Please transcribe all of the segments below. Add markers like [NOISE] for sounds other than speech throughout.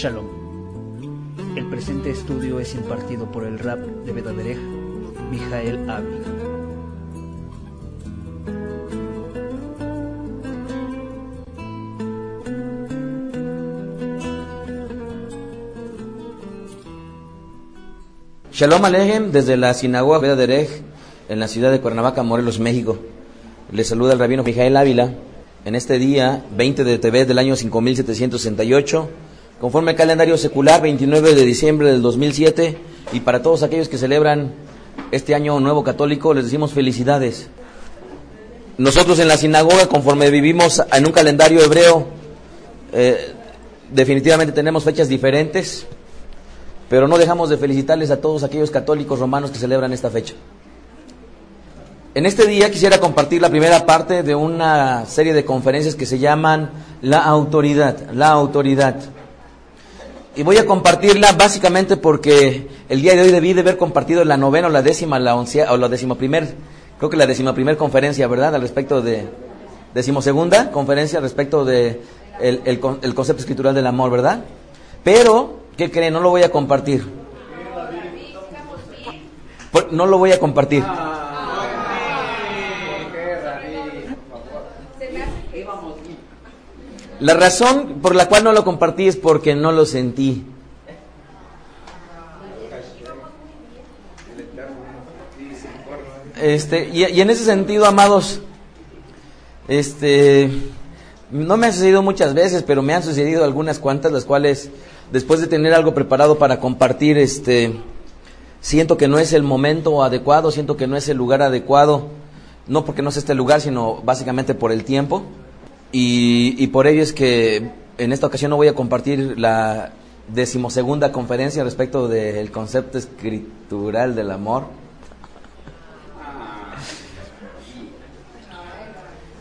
Shalom. El presente estudio es impartido por el rap de Bedaderej, Mijael Avi. Shalom Alejem desde la sinagoga Bedaderej en la ciudad de Cuernavaca, Morelos, México. Les saluda el rabino Mijael Ávila en este día 20 de TV del año 5768, conforme al calendario secular 29 de diciembre del 2007 y para todos aquellos que celebran este año nuevo católico les decimos felicidades. Nosotros en la sinagoga, conforme vivimos en un calendario hebreo, eh, definitivamente tenemos fechas diferentes, pero no dejamos de felicitarles a todos aquellos católicos romanos que celebran esta fecha. En este día quisiera compartir la primera parte de una serie de conferencias que se llaman La autoridad, la autoridad. Y voy a compartirla básicamente porque el día de hoy debí de haber compartido la novena o la décima, la oncea, o la decimoprimer, creo que la decimoprimer conferencia, ¿verdad? Al respecto de, decimosegunda conferencia al respecto de el, el, el concepto escritural del amor, ¿verdad? Pero, ¿qué creen? No lo voy a compartir. Por- No lo voy a compartir. La razón por la cual no lo compartí es porque no lo sentí. Este, y, y en ese sentido, amados, este, no me ha sucedido muchas veces, pero me han sucedido algunas cuantas, las cuales, después de tener algo preparado para compartir, este, siento que no es el momento adecuado, siento que no es el lugar adecuado, no porque no sea este lugar, sino básicamente por el tiempo. Y, por ello es que en esta ocasión no voy a compartir la decimosegunda conferencia respecto del concepto escritural del amor.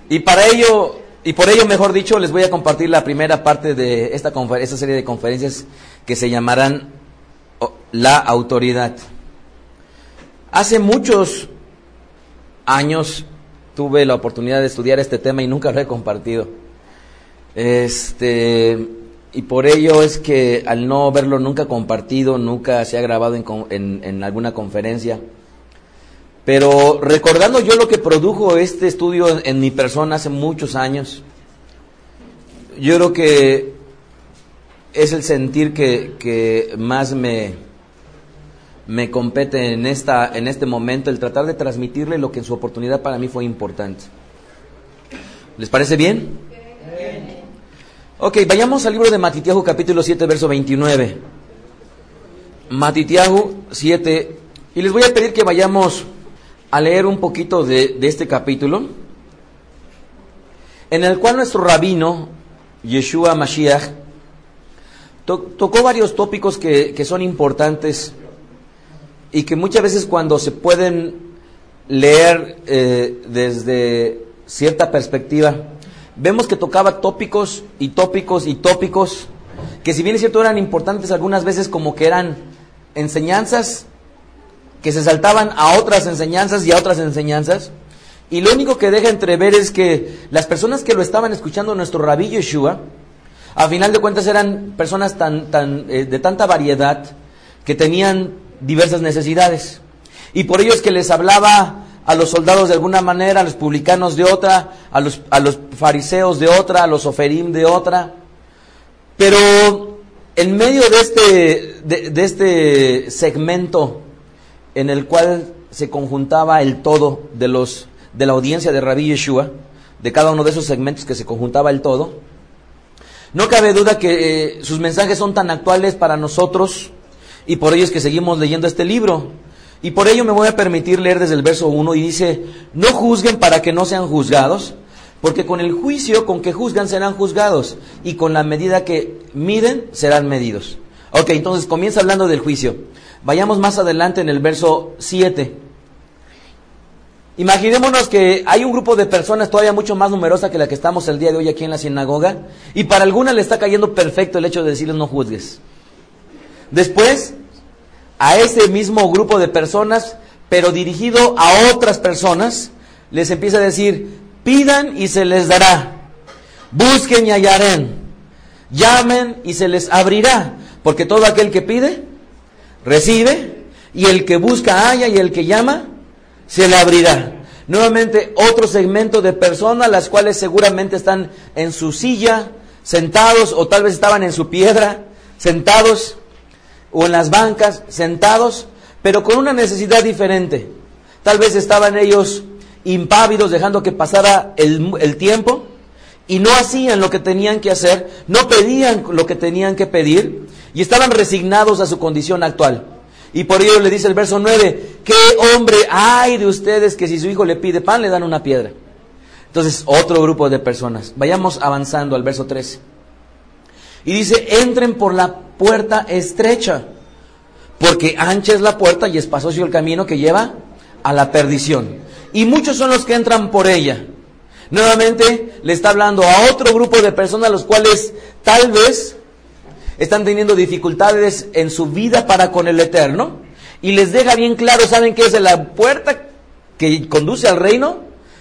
Y para ello, y por ello, mejor dicho, les voy a compartir la primera parte de esta, esta serie de conferencias que se llamarán La Autoridad. Hace muchos años tuve la oportunidad de estudiar este tema y nunca lo he compartido. Este, y por ello es que al no haberlo nunca compartido, nunca se ha grabado en, en- alguna conferencia. Pero recordando yo lo que produjo este estudio en mi persona hace muchos años, yo creo que es el sentir que, que más me, me compete en, esta, en este momento, el tratar de transmitirle lo que en su oportunidad para mí fue importante. ¿Les parece bien? Ok, vayamos al libro de Matitiahu capítulo 7, verso 29. Matitiahu 7. Y les voy a pedir que vayamos a leer un poquito de, este capítulo, en el cual nuestro rabino, Yeshua Mashiach, to- tocó varios tópicos que, que son importantes y que muchas veces cuando se pueden leer eh, desde cierta perspectiva, vemos que tocaba tópicos y tópicos y tópicos que si bien es cierto eran importantes algunas veces como que eran enseñanzas que se saltaban a otras enseñanzas y a otras enseñanzas. Y lo único que deja entrever es que las personas que lo estaban escuchando, nuestro rabí Yeshua, a final de cuentas eran personas tan, eh, de tanta variedad que tenían diversas necesidades. Y por ello es que les hablaba a los soldados de alguna manera, a los publicanos de otra, a los, a los fariseos de otra, a los oferim de otra. Pero en medio de este, de, de este segmento en el cual se conjuntaba el todo de los de la audiencia de Rabí Yeshua, de cada uno de esos segmentos que se conjuntaba el todo, no cabe duda que eh, sus mensajes son tan actuales para nosotros y por ello es que seguimos leyendo este libro. Y por ello me voy a permitir leer desde el verso 1 y dice, no juzguen para que no sean juzgados, porque con el juicio con que juzgan serán juzgados y con la medida que miden serán medidos. Ok, entonces comienza hablando del juicio. Vayamos más adelante en el verso 7. Imaginémonos que hay un grupo de personas todavía mucho más numerosa que la que estamos el día de hoy aquí en la sinagoga y para alguna le está cayendo perfecto el hecho de decirles no juzgues. Después, a ese mismo grupo de personas, pero dirigido a otras personas, les empieza a decir, pidan y se les dará, busquen y hallarán, llamen y se les abrirá, porque todo aquel que pide, recibe, y el que busca haya, y el que llama, se le abrirá. Nuevamente otro segmento de personas, las cuales seguramente están en su silla, sentados, o tal vez estaban en su piedra, sentados, o en las bancas, sentados, pero con una necesidad diferente. Tal vez estaban ellos impávidos, dejando que pasara el, el tiempo, y no hacían lo que tenían que hacer, no pedían lo que tenían que pedir, y estaban resignados a su condición actual. Y por ello le dice el verso 9, ¿qué hombre hay de ustedes que si su hijo le pide pan le dan una piedra? Entonces, otro grupo de personas. Vayamos avanzando al verso 13. Y dice, entren por la puerta estrecha, porque ancha es la puerta y espacioso el camino que lleva a la perdición. Y muchos son los que entran por ella. Nuevamente le está hablando a otro grupo de personas, los cuales tal vez están teniendo dificultades en su vida para con el Eterno. Y les deja bien claro, ¿saben qué es la puerta que conduce al reino?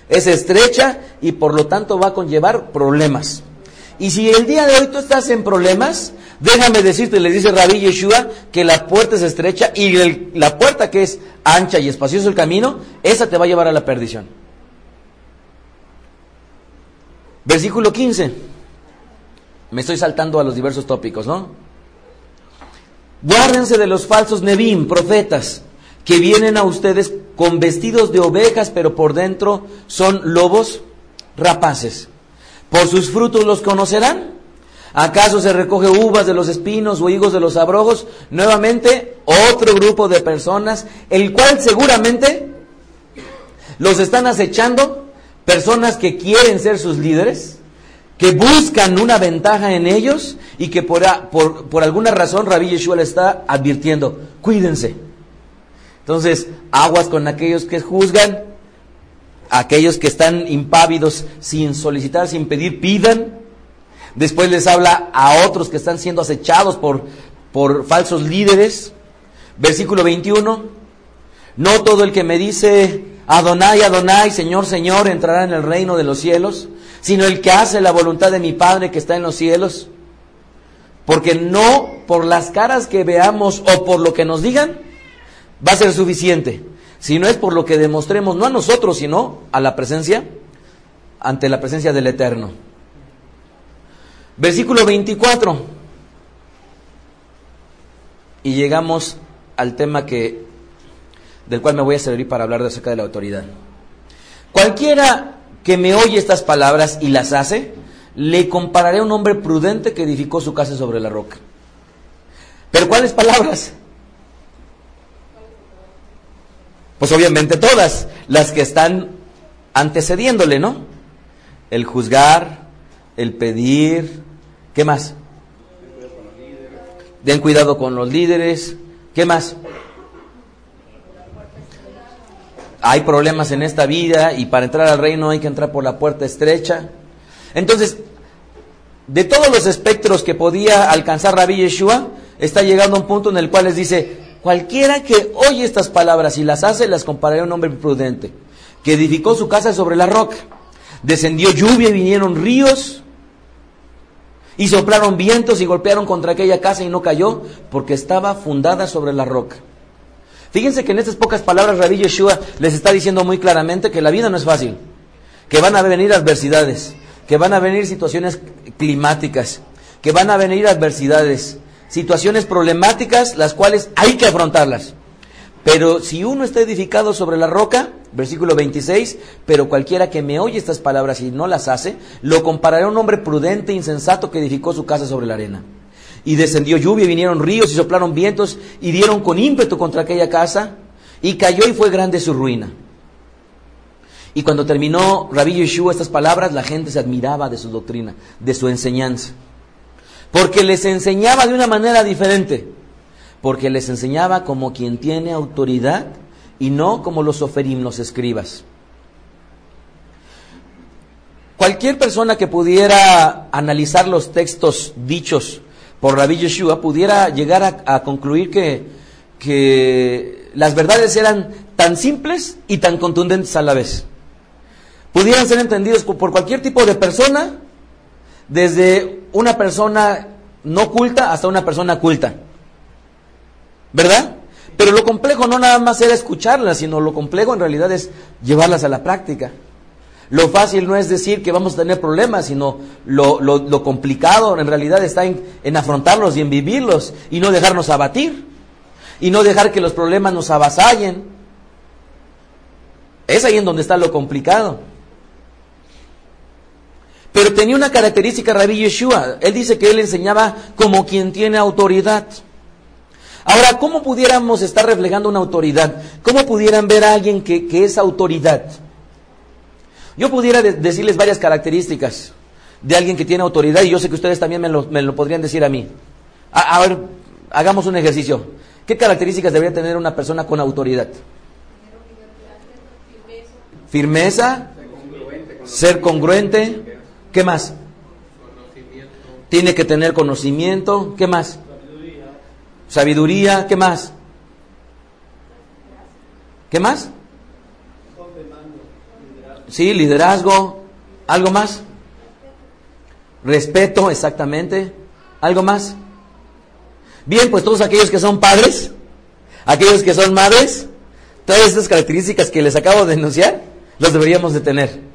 Es estrecha y por lo tanto va a conllevar problemas. Y si el día de hoy tú estás en problemas, déjame decirte, le dice Rabí Yeshua, que la puerta es estrecha y la puerta que es ancha y espacioso el camino, esa te va a llevar a la perdición. Versículo 15. Me estoy saltando a los diversos tópicos, ¿no? Guárdense de los falsos Nebim, profetas, que vienen a ustedes con vestidos de ovejas, pero por dentro son lobos rapaces. Por sus frutos los conocerán. ¿Acaso se recoge uvas de los espinos o higos de los abrojos? Nuevamente, otro grupo de personas, el cual seguramente los están acechando, personas que quieren ser sus líderes, que buscan una ventaja en ellos y que por, por, alguna razón Rabí Yeshua le está advirtiendo, cuídense. Entonces, aguas con aquellos que juzgan, aquellos que están impávidos sin solicitar, sin pedir, pidan. Después les habla a otros que están siendo acechados por, por falsos líderes. Versículo 21. No todo el que me dice Adonai, Adonai, Señor, Señor, entrará en el reino de los cielos, sino el que hace la voluntad de mi Padre que está en los cielos. Porque no por las caras que veamos o por lo que nos digan va a ser suficiente, sino es por lo que demostremos no a nosotros, sino a la presencia, ante la presencia del Eterno. Versículo 24. Y llegamos al tema que del cual me voy a servir para hablar acerca de la autoridad. Cualquiera que me oye estas palabras y las hace, le compararé a un hombre prudente que edificó su casa sobre la roca. Pero ¿cuáles palabras? Pues obviamente todas, las que están antecediéndole, ¿no? El juzgar, el pedir, ¿qué más? Den cuidado con los líderes, ¿qué más? Hay problemas en esta vida y para entrar al reino hay que entrar por la puerta estrecha. Entonces, de todos los espectros que podía alcanzar Rabbi Yeshua, está llegando a un punto en el cual les dice, cualquiera que oye estas palabras y las hace, las compararé a un hombre prudente, que edificó su casa sobre la roca. Descendió lluvia y vinieron ríos, y soplaron vientos y golpearon contra aquella casa y no cayó, porque estaba fundada sobre la roca. Fíjense que en estas pocas palabras Rabbi Yeshua les está diciendo muy claramente que la vida no es fácil, que van a venir adversidades, que van a venir situaciones climáticas, que van a venir adversidades, situaciones problemáticas las cuales hay que afrontarlas. Pero si uno está edificado sobre la roca, versículo 26, pero cualquiera que me oye estas palabras y no las hace, lo compararé a un hombre prudente e insensato que edificó su casa sobre la arena. Y descendió lluvia, y vinieron ríos y soplaron vientos y dieron con ímpetu contra aquella casa y cayó y fue grande su ruina. Y cuando terminó Rabí Yeshua estas palabras, la gente se admiraba de su doctrina, de su enseñanza. Porque les enseñaba de una manera diferente. Porque les enseñaba como quien tiene autoridad y no como los oferim, los escribas. Cualquier persona que pudiera analizar los textos dichos por Rabbi Yeshua pudiera llegar a, concluir que, que las verdades eran tan simples y tan contundentes a la vez. Pudieran ser entendidos por cualquier tipo de persona desde una persona no culta hasta una persona culta. ¿Verdad? Pero lo complejo no nada más era escucharlas, sino lo complejo en realidad es llevarlas a la práctica. Lo fácil no es decir que vamos a tener problemas, sino lo, lo, complicado en realidad está en, en, afrontarlos y en vivirlos y no dejarnos abatir y no dejar que los problemas nos avasallen. Es ahí en donde está lo complicado. Pero tenía una característica Rabbi Yeshua. Él dice que él enseñaba como quien tiene autoridad. Ahora, ¿cómo pudiéramos estar reflejando una autoridad? ¿Cómo pudieran ver a alguien que, que es autoridad? Yo pudiera decirles varias características de alguien que tiene autoridad y yo sé que ustedes también me lo, podrían decir a mí. A, ver, hagamos un ejercicio. ¿Qué características debería tener una persona con autoridad? Firmeza, ser congruente, ¿qué más? Tiene que tener conocimiento, ¿qué más? Sabiduría, ¿qué más? ¿Qué más? Sí, liderazgo. ¿Algo más? Respeto, exactamente. ¿Algo más? Bien, pues todos aquellos que son padres, aquellos que son madres, todas estas características que les acabo de denunciar, los deberíamos de tener.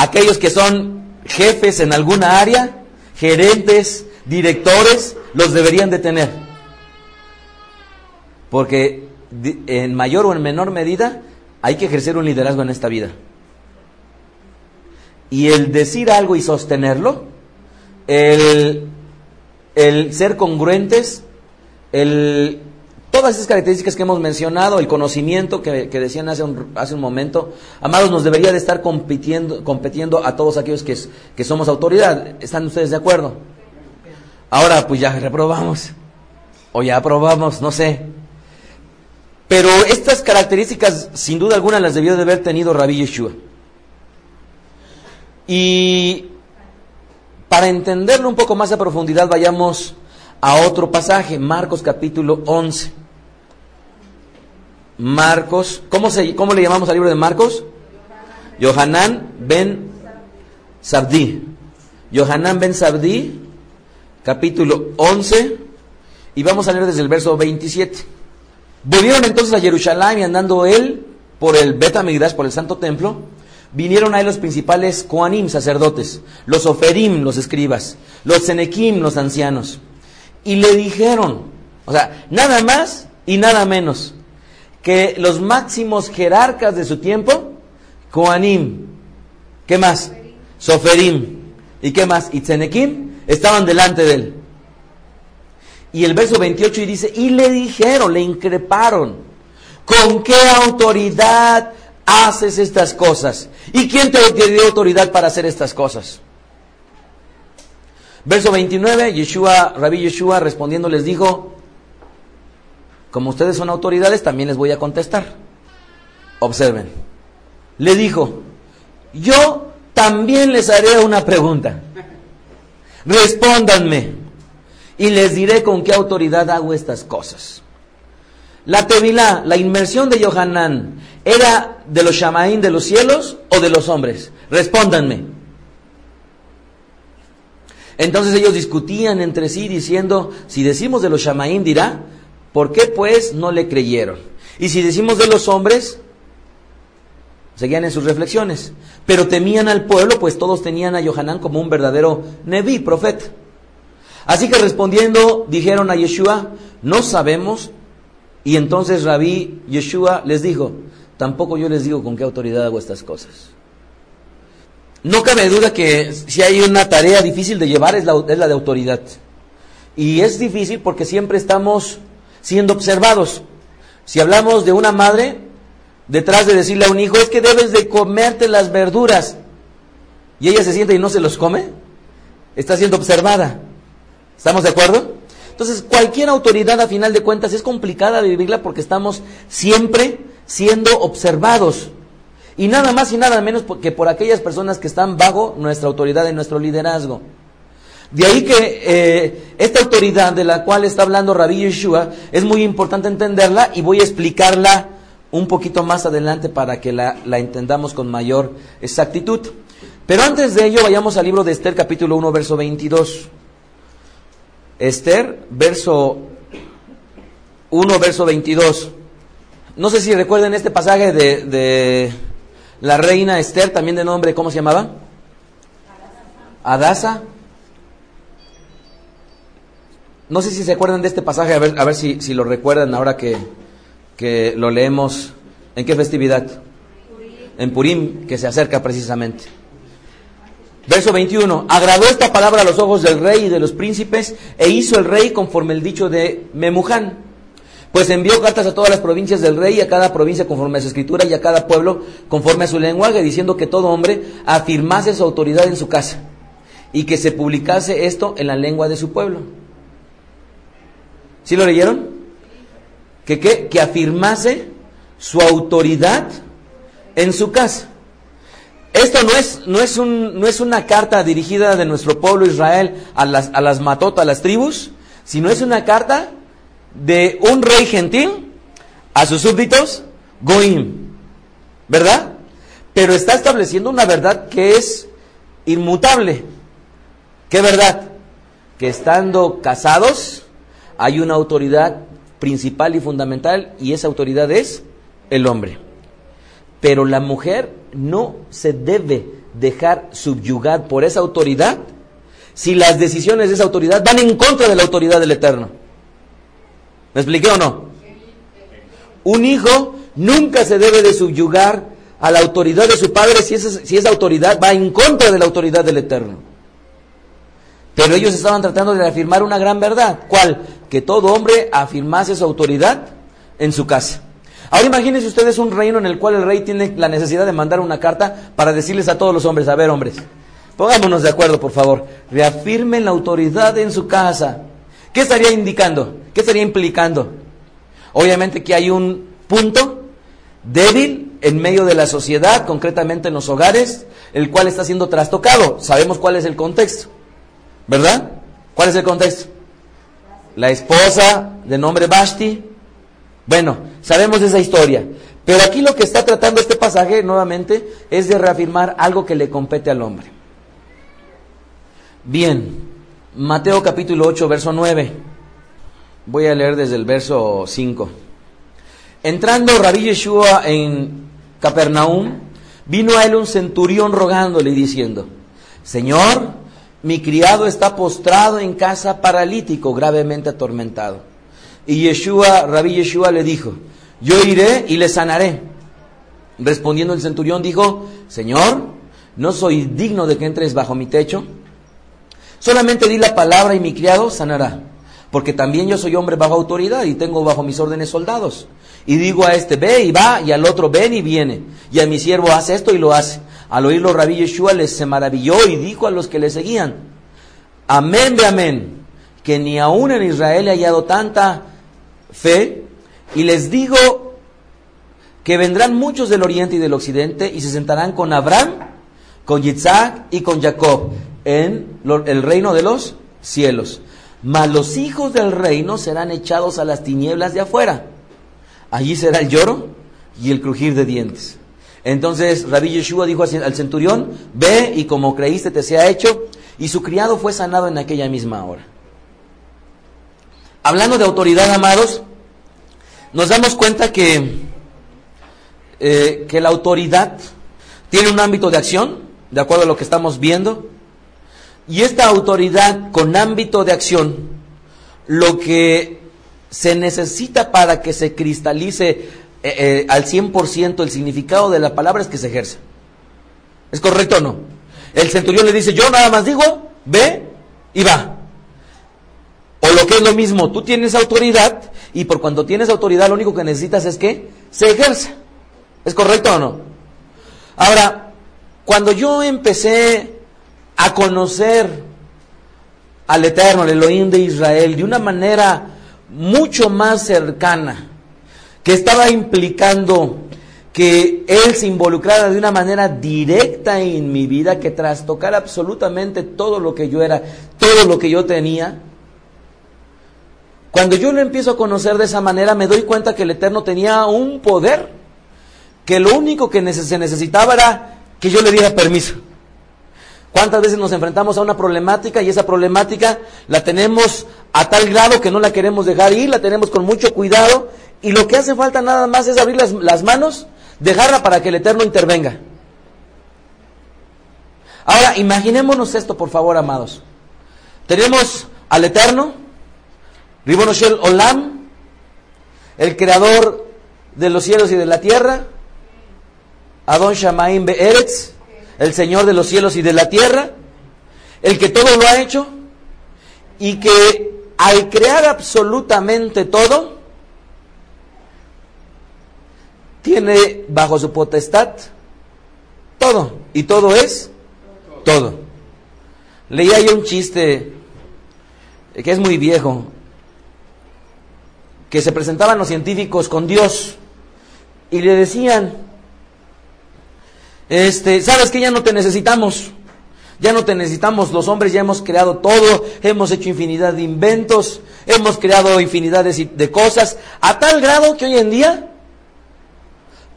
Aquellos que son jefes en alguna área, gerentes, directores, los deberían de tener. Porque en mayor o en menor medida hay que ejercer un liderazgo en esta vida. Y el decir algo y sostenerlo, el, ser congruentes, el, todas esas características que hemos mencionado, el conocimiento que, decían hace un, momento, amados, nos debería de estar compitiendo, compitiendo a todos aquellos que, que somos autoridad. ¿Están ustedes de acuerdo? Ahora pues ya reprobamos, o ya aprobamos, no sé. Pero estas características, sin duda alguna, las debió de haber tenido Rabbi Yeshua. Y para entenderlo un poco más a profundidad, vayamos a otro pasaje, Marcos capítulo 11. Marcos, ¿cómo, se, ¿cómo le llamamos al libro de Marcos? Yohanan ben Sabdi. Yohanan ben Sabdi, capítulo 11, y vamos a leer desde el verso 27. Volvieron entonces a Jerusalén y andando él por el Betamigdash, por el santo templo, vinieron ahí los principales Koanim, sacerdotes, los Oferim, los escribas, los Senequim, los ancianos, y le dijeron, o sea, nada más y nada menos, que los máximos jerarcas de su tiempo, Koanim, ¿qué más? Soferim, ¿y qué más? Senequim, estaban delante de él. Y el verso 28 y dice, y le dijeron, le increparon, ¿con qué autoridad haces estas cosas? ¿Y quién te dio autoridad para hacer estas cosas? Verso 29, Yeshua, Rabí Yeshua respondiendo les dijo, como ustedes son autoridades, también les voy a contestar. Observen. Le dijo, yo también les haré una pregunta. Respóndanme y les diré con qué autoridad hago estas cosas. La Tevilá, la inmersión de Yohanan, ¿era de los Shamaín de los cielos o de los hombres? Respóndanme. Entonces ellos discutían entre sí diciendo, si decimos de los Shamaín dirá, ¿por qué pues no le creyeron? Y si decimos de los hombres, seguían en sus reflexiones, pero temían al pueblo, pues todos tenían a Yohanan como un verdadero Neví, profeta. Así que respondiendo, dijeron a Yeshua, no sabemos. Y entonces Rabí Yeshua les dijo, tampoco yo les digo con qué autoridad hago estas cosas. No cabe duda que si hay una tarea difícil de llevar es la de autoridad. Y es difícil porque siempre estamos siendo observados. Si hablamos de una madre, detrás de decirle a un hijo, es que debes de comerte las verduras, y ella se siente y no se los come, está siendo observada. ¿Estamos de acuerdo? Entonces, cualquier autoridad a final de cuentas es complicada de vivirla porque estamos siempre siendo observados. Y nada más y nada menos que por aquellas personas que están bajo nuestra autoridad y nuestro liderazgo. De ahí que eh, esta autoridad de la cual está hablando Rabbi Yeshua es muy importante entenderla y voy a explicarla un poquito más adelante para que la, la entendamos con mayor exactitud. Pero antes de ello, vayamos al libro de Esther, capítulo 1, verso 22. Esther, verso 1, verso 22. No sé si recuerden este pasaje de, de la reina Esther, también de nombre, ¿cómo se llamaba? Adasa. No sé si se acuerdan de este pasaje, a ver, a ver si, si lo recuerdan ahora que, que lo leemos. ¿En qué festividad? En Purim, que se acerca precisamente. Verso 21. Agradó esta palabra a los ojos del rey y de los príncipes, e hizo el rey conforme el dicho de Memuján. Pues envió cartas a todas las provincias del rey, a cada provincia conforme a su escritura y a cada pueblo conforme a su lenguaje, diciendo que todo hombre afirmase su autoridad en su casa y que se publicase esto en la lengua de su pueblo. ¿Sí lo leyeron? ¿Que qué? Que afirmase su autoridad en su casa. Esto no es, no es, un, no es una carta dirigida de nuestro pueblo Israel a las, a las matotas, a las tribus, sino es una carta de un rey gentil a sus súbditos Goim. ¿Verdad? Pero está estableciendo una verdad que es inmutable. ¿Qué verdad? Que estando casados hay una autoridad principal y fundamental y esa autoridad es el hombre. Pero la mujer no se debe dejar subyugar por esa autoridad si las decisiones de esa autoridad van en contra de la autoridad del Eterno. ¿Me expliqué o no? Un hijo nunca se debe de subyugar a la autoridad de su padre si esa, si esa autoridad va en contra de la autoridad del Eterno. Pero ellos estaban tratando de afirmar una gran verdad. ¿Cuál? Que todo hombre afirmase su autoridad en su casa. Ahora imagínense ustedes un reino en el cual el rey tiene la necesidad de mandar una carta para decirles a todos los hombres, a ver hombres, pongámonos de acuerdo por favor, reafirmen la autoridad en su casa. ¿Qué estaría indicando? ¿Qué estaría implicando? Obviamente que hay un punto débil en medio de la sociedad, concretamente en los hogares, el cual está siendo trastocado. Sabemos cuál es el contexto, ¿verdad? ¿Cuál es el contexto? La esposa de nombre Basti. Bueno, sabemos esa historia. Pero aquí lo que está tratando este pasaje nuevamente es de reafirmar algo que le compete al hombre. Bien, Mateo capítulo 8, verso 9. Voy a leer desde el verso 5. Entrando Rabí Yeshua en Capernaum, vino a él un centurión rogándole y diciendo, Señor, mi criado está postrado en casa paralítico, gravemente atormentado. Y Yeshua, Rabí Yeshua le dijo, yo iré y le sanaré. Respondiendo el centurión dijo, Señor, no soy digno de que entres bajo mi techo. Solamente di la palabra y mi criado sanará porque también yo soy hombre bajo autoridad y tengo bajo mis órdenes soldados. Y digo a este, ve y va, y al otro, ven y viene. Y a mi siervo hace esto y lo hace. Al oírlo Rabí Yeshua les se maravilló y dijo a los que le seguían, amén de amén, que ni aún en Israel he hallado tanta fe. Y les digo que vendrán muchos del oriente y del occidente y se sentarán con Abraham, con Yitzhak y con Jacob en el reino de los cielos. Mas los hijos del reino serán echados a las tinieblas de afuera. Allí será el lloro y el crujir de dientes. Entonces Rabí Yeshua dijo al centurión, ve y como creíste te sea hecho, y su criado fue sanado en aquella misma hora. Hablando de autoridad, amados, nos damos cuenta que, eh, que la autoridad tiene un ámbito de acción, de acuerdo a lo que estamos viendo, y esta autoridad con ámbito de acción, lo que se necesita para que se cristalice eh, eh, al 100% el significado de la palabra es que se ejerza. ¿Es correcto o no? El centurión le dice, yo nada más digo, ve y va. O lo que es lo mismo, tú tienes autoridad y por cuando tienes autoridad lo único que necesitas es que se ejerza. ¿Es correcto o no? Ahora, cuando yo empecé a conocer al Eterno, al Elohim de Israel, de una manera mucho más cercana, que estaba implicando que Él se involucrara de una manera directa en mi vida, que trastocara absolutamente todo lo que yo era, todo lo que yo tenía. Cuando yo lo empiezo a conocer de esa manera, me doy cuenta que el Eterno tenía un poder, que lo único que se necesitaba era que yo le diera permiso. ¿Cuántas veces nos enfrentamos a una problemática y esa problemática la tenemos a tal grado que no la queremos dejar ir, la tenemos con mucho cuidado y lo que hace falta nada más es abrir las, las manos, dejarla para que el Eterno intervenga? Ahora, imaginémonos esto, por favor, amados. Tenemos al Eterno, Ribonoshel Olam, el creador de los cielos y de la tierra, Adon Shamaim Be'eretz, el Señor de los cielos y de la tierra, el que todo lo ha hecho, y que al crear absolutamente todo, tiene bajo su potestad todo, y todo es todo. Leía yo un chiste que es muy viejo, que se presentaban los científicos con Dios y le decían, este, sabes que ya no te necesitamos, ya no te necesitamos, los hombres ya hemos creado todo, hemos hecho infinidad de inventos, hemos creado infinidad de, de cosas, a tal grado que hoy en día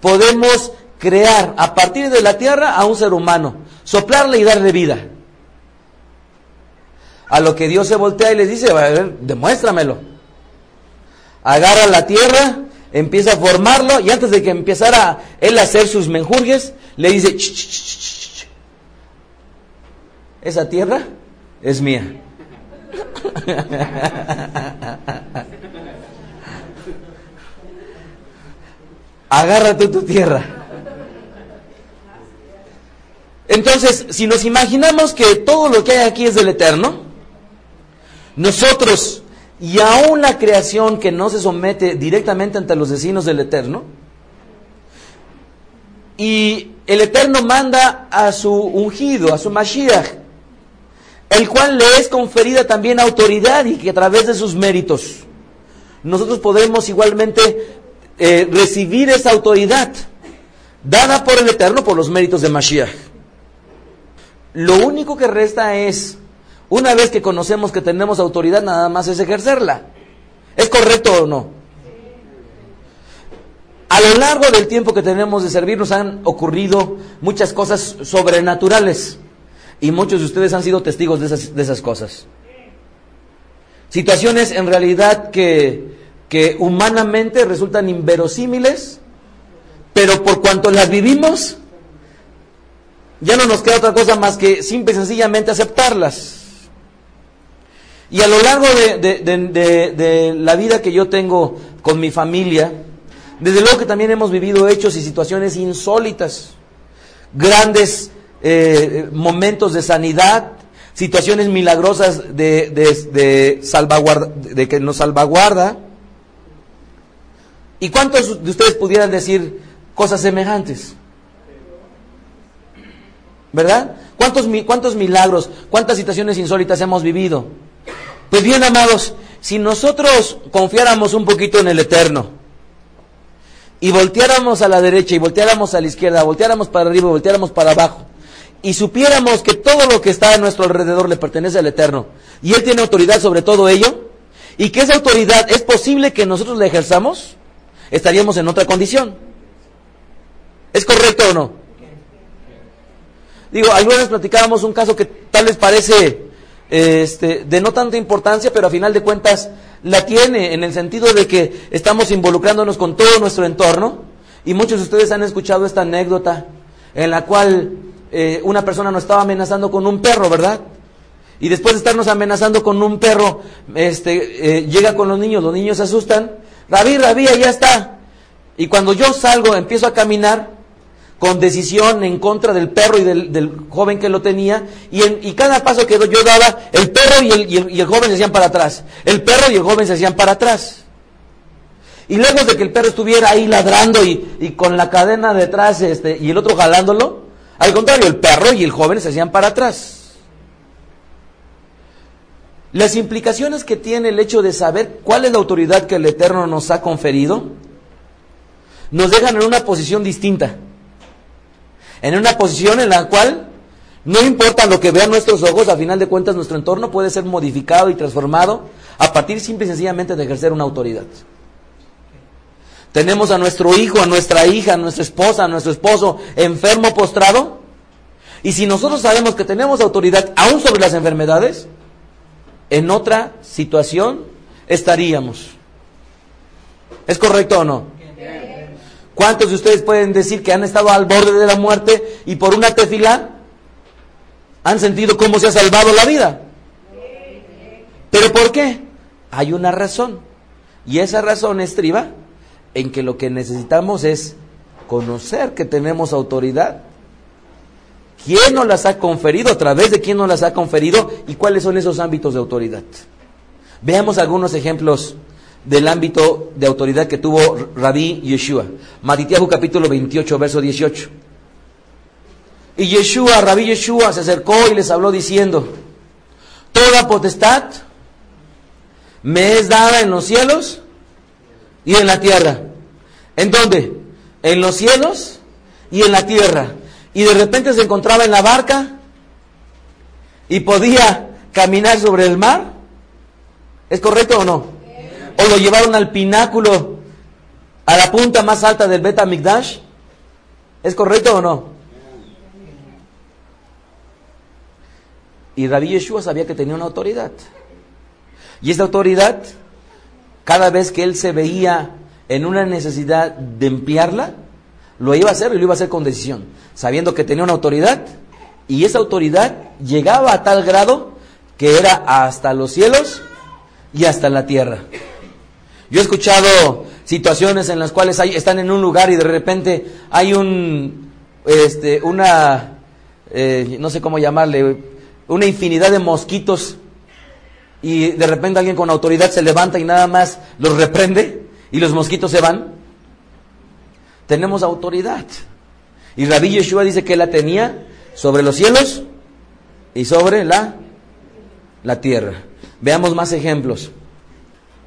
podemos crear a partir de la tierra a un ser humano, soplarle y darle vida. A lo que Dios se voltea y les dice, a ver, demuéstramelo. Agarra la tierra, empieza a formarlo y antes de que empezara él a hacer sus menjurjes, le dice, "Ch, ch, ch, ch, ch. esa tierra es mía. [LAUGHS] Agarra tú tu tierra. Entonces, si nos imaginamos que todo lo que hay aquí es del Eterno, nosotros y aún la creación que no se somete directamente ante los vecinos del Eterno, y el Eterno manda a su ungido, a su Mashiach, el cual le es conferida también autoridad y que a través de sus méritos nosotros podemos igualmente eh, recibir esa autoridad dada por el Eterno por los méritos de Mashiach. Lo único que resta es, una vez que conocemos que tenemos autoridad, nada más es ejercerla. ¿Es correcto o no? A lo largo del tiempo que tenemos de servir nos han ocurrido muchas cosas sobrenaturales y muchos de ustedes han sido testigos de esas, de esas cosas. Situaciones en realidad que, que humanamente resultan inverosímiles, pero por cuanto las vivimos, ya no nos queda otra cosa más que simple y sencillamente aceptarlas. Y a lo largo de, la vida que yo tengo con mi familia, desde luego que también hemos vivido hechos y situaciones insólitas, grandes eh, momentos de sanidad, situaciones milagrosas de que nos salvaguarda. ¿Y cuántos de ustedes pudieran decir cosas semejantes? ¿Verdad? ¿Cuántos, ¿Cuántos milagros, cuántas situaciones insólitas hemos vivido? Pues bien, amados, si nosotros confiáramos un poquito en el Eterno y volteáramos a la derecha y volteáramos a la izquierda, volteáramos para arriba volteáramos para abajo, y supiéramos que todo lo que está a nuestro alrededor le pertenece al Eterno y Él tiene autoridad sobre todo ello, y que esa autoridad es posible que nosotros la ejerzamos, estaríamos en otra condición. ¿Es correcto o no? Digo, algunas vez platicábamos un caso que tal vez parece este, de no tanta importancia, pero a final de cuentas la tiene en el sentido de que estamos involucrándonos con todo nuestro entorno. Y muchos de ustedes han escuchado esta anécdota en la cual eh, una persona nos estaba amenazando con un perro, ¿verdad? Y después de estarnos amenazando con un perro, este, eh, llega con los niños, los niños se asustan. Rabí, Rabí, ya está. Y cuando yo salgo, empiezo a caminar, con decisión en contra del perro y del, del joven que lo tenía, y, en, y, cada paso que yo daba, el perro y el, y, el, y el, joven se hacían para atrás, el perro y el joven se hacían para atrás. Y lejos de que el perro estuviera ahí ladrando y, y con la cadena detrás este, y el otro jalándolo, al contrario, el perro y el joven se hacían para atrás. Las implicaciones que tiene el hecho de saber cuál es la autoridad que el Eterno nos ha conferido, nos dejan en una posición distinta en una posición en la cual no importa lo que vean nuestros ojos, a final de cuentas nuestro entorno puede ser modificado y transformado a partir simple y sencillamente de ejercer una autoridad. Tenemos a nuestro hijo, a nuestra hija, a nuestra esposa, a nuestro esposo enfermo, postrado, Y si nosotros sabemos que tenemos autoridad aún sobre las enfermedades, en otra situación estaríamos. ¿Es correcto o no? ¿Cuántos de ustedes pueden decir que han estado al borde de la muerte y por una tefila han sentido cómo se ha salvado la vida? ¿Pero por qué? Hay una razón. Y esa razón estriba en que lo que necesitamos es conocer que tenemos autoridad. ¿Quién nos las ha conferido? ¿A través de quién nos las ha conferido? ¿Y cuáles son esos ámbitos de autoridad? Veamos algunos ejemplos del ámbito de autoridad que tuvo Rabí Yeshua. Matitiahu capítulo 28, verso 18. Y Yeshua, Rabí Yeshua, se acercó y les habló diciendo, Toda potestad me es dada en los cielos y en la tierra. ¿En dónde? En los cielos y en la tierra. Y de repente se encontraba en la barca y podía caminar sobre el mar. ¿Es correcto o no? O lo llevaron al pináculo, a la punta más alta del Beta Migdash. ¿Es correcto o no? Y Rabbi Yeshua sabía que tenía una autoridad. Y esa autoridad, cada vez que él se veía en una necesidad de emplearla, lo iba a hacer y lo iba a hacer con decisión, sabiendo que tenía una autoridad y esa autoridad llegaba a tal grado que era hasta los cielos y hasta la tierra. Yo he escuchado situaciones en las cuales hay, están en un lugar y de repente hay un, este, una, eh, no sé cómo llamarle, una infinidad de mosquitos y de repente alguien con autoridad se levanta y nada más los reprende y los mosquitos se van. Tenemos autoridad. Y Rabí Yeshua dice que la tenía sobre los cielos y sobre la, la tierra. Veamos más ejemplos.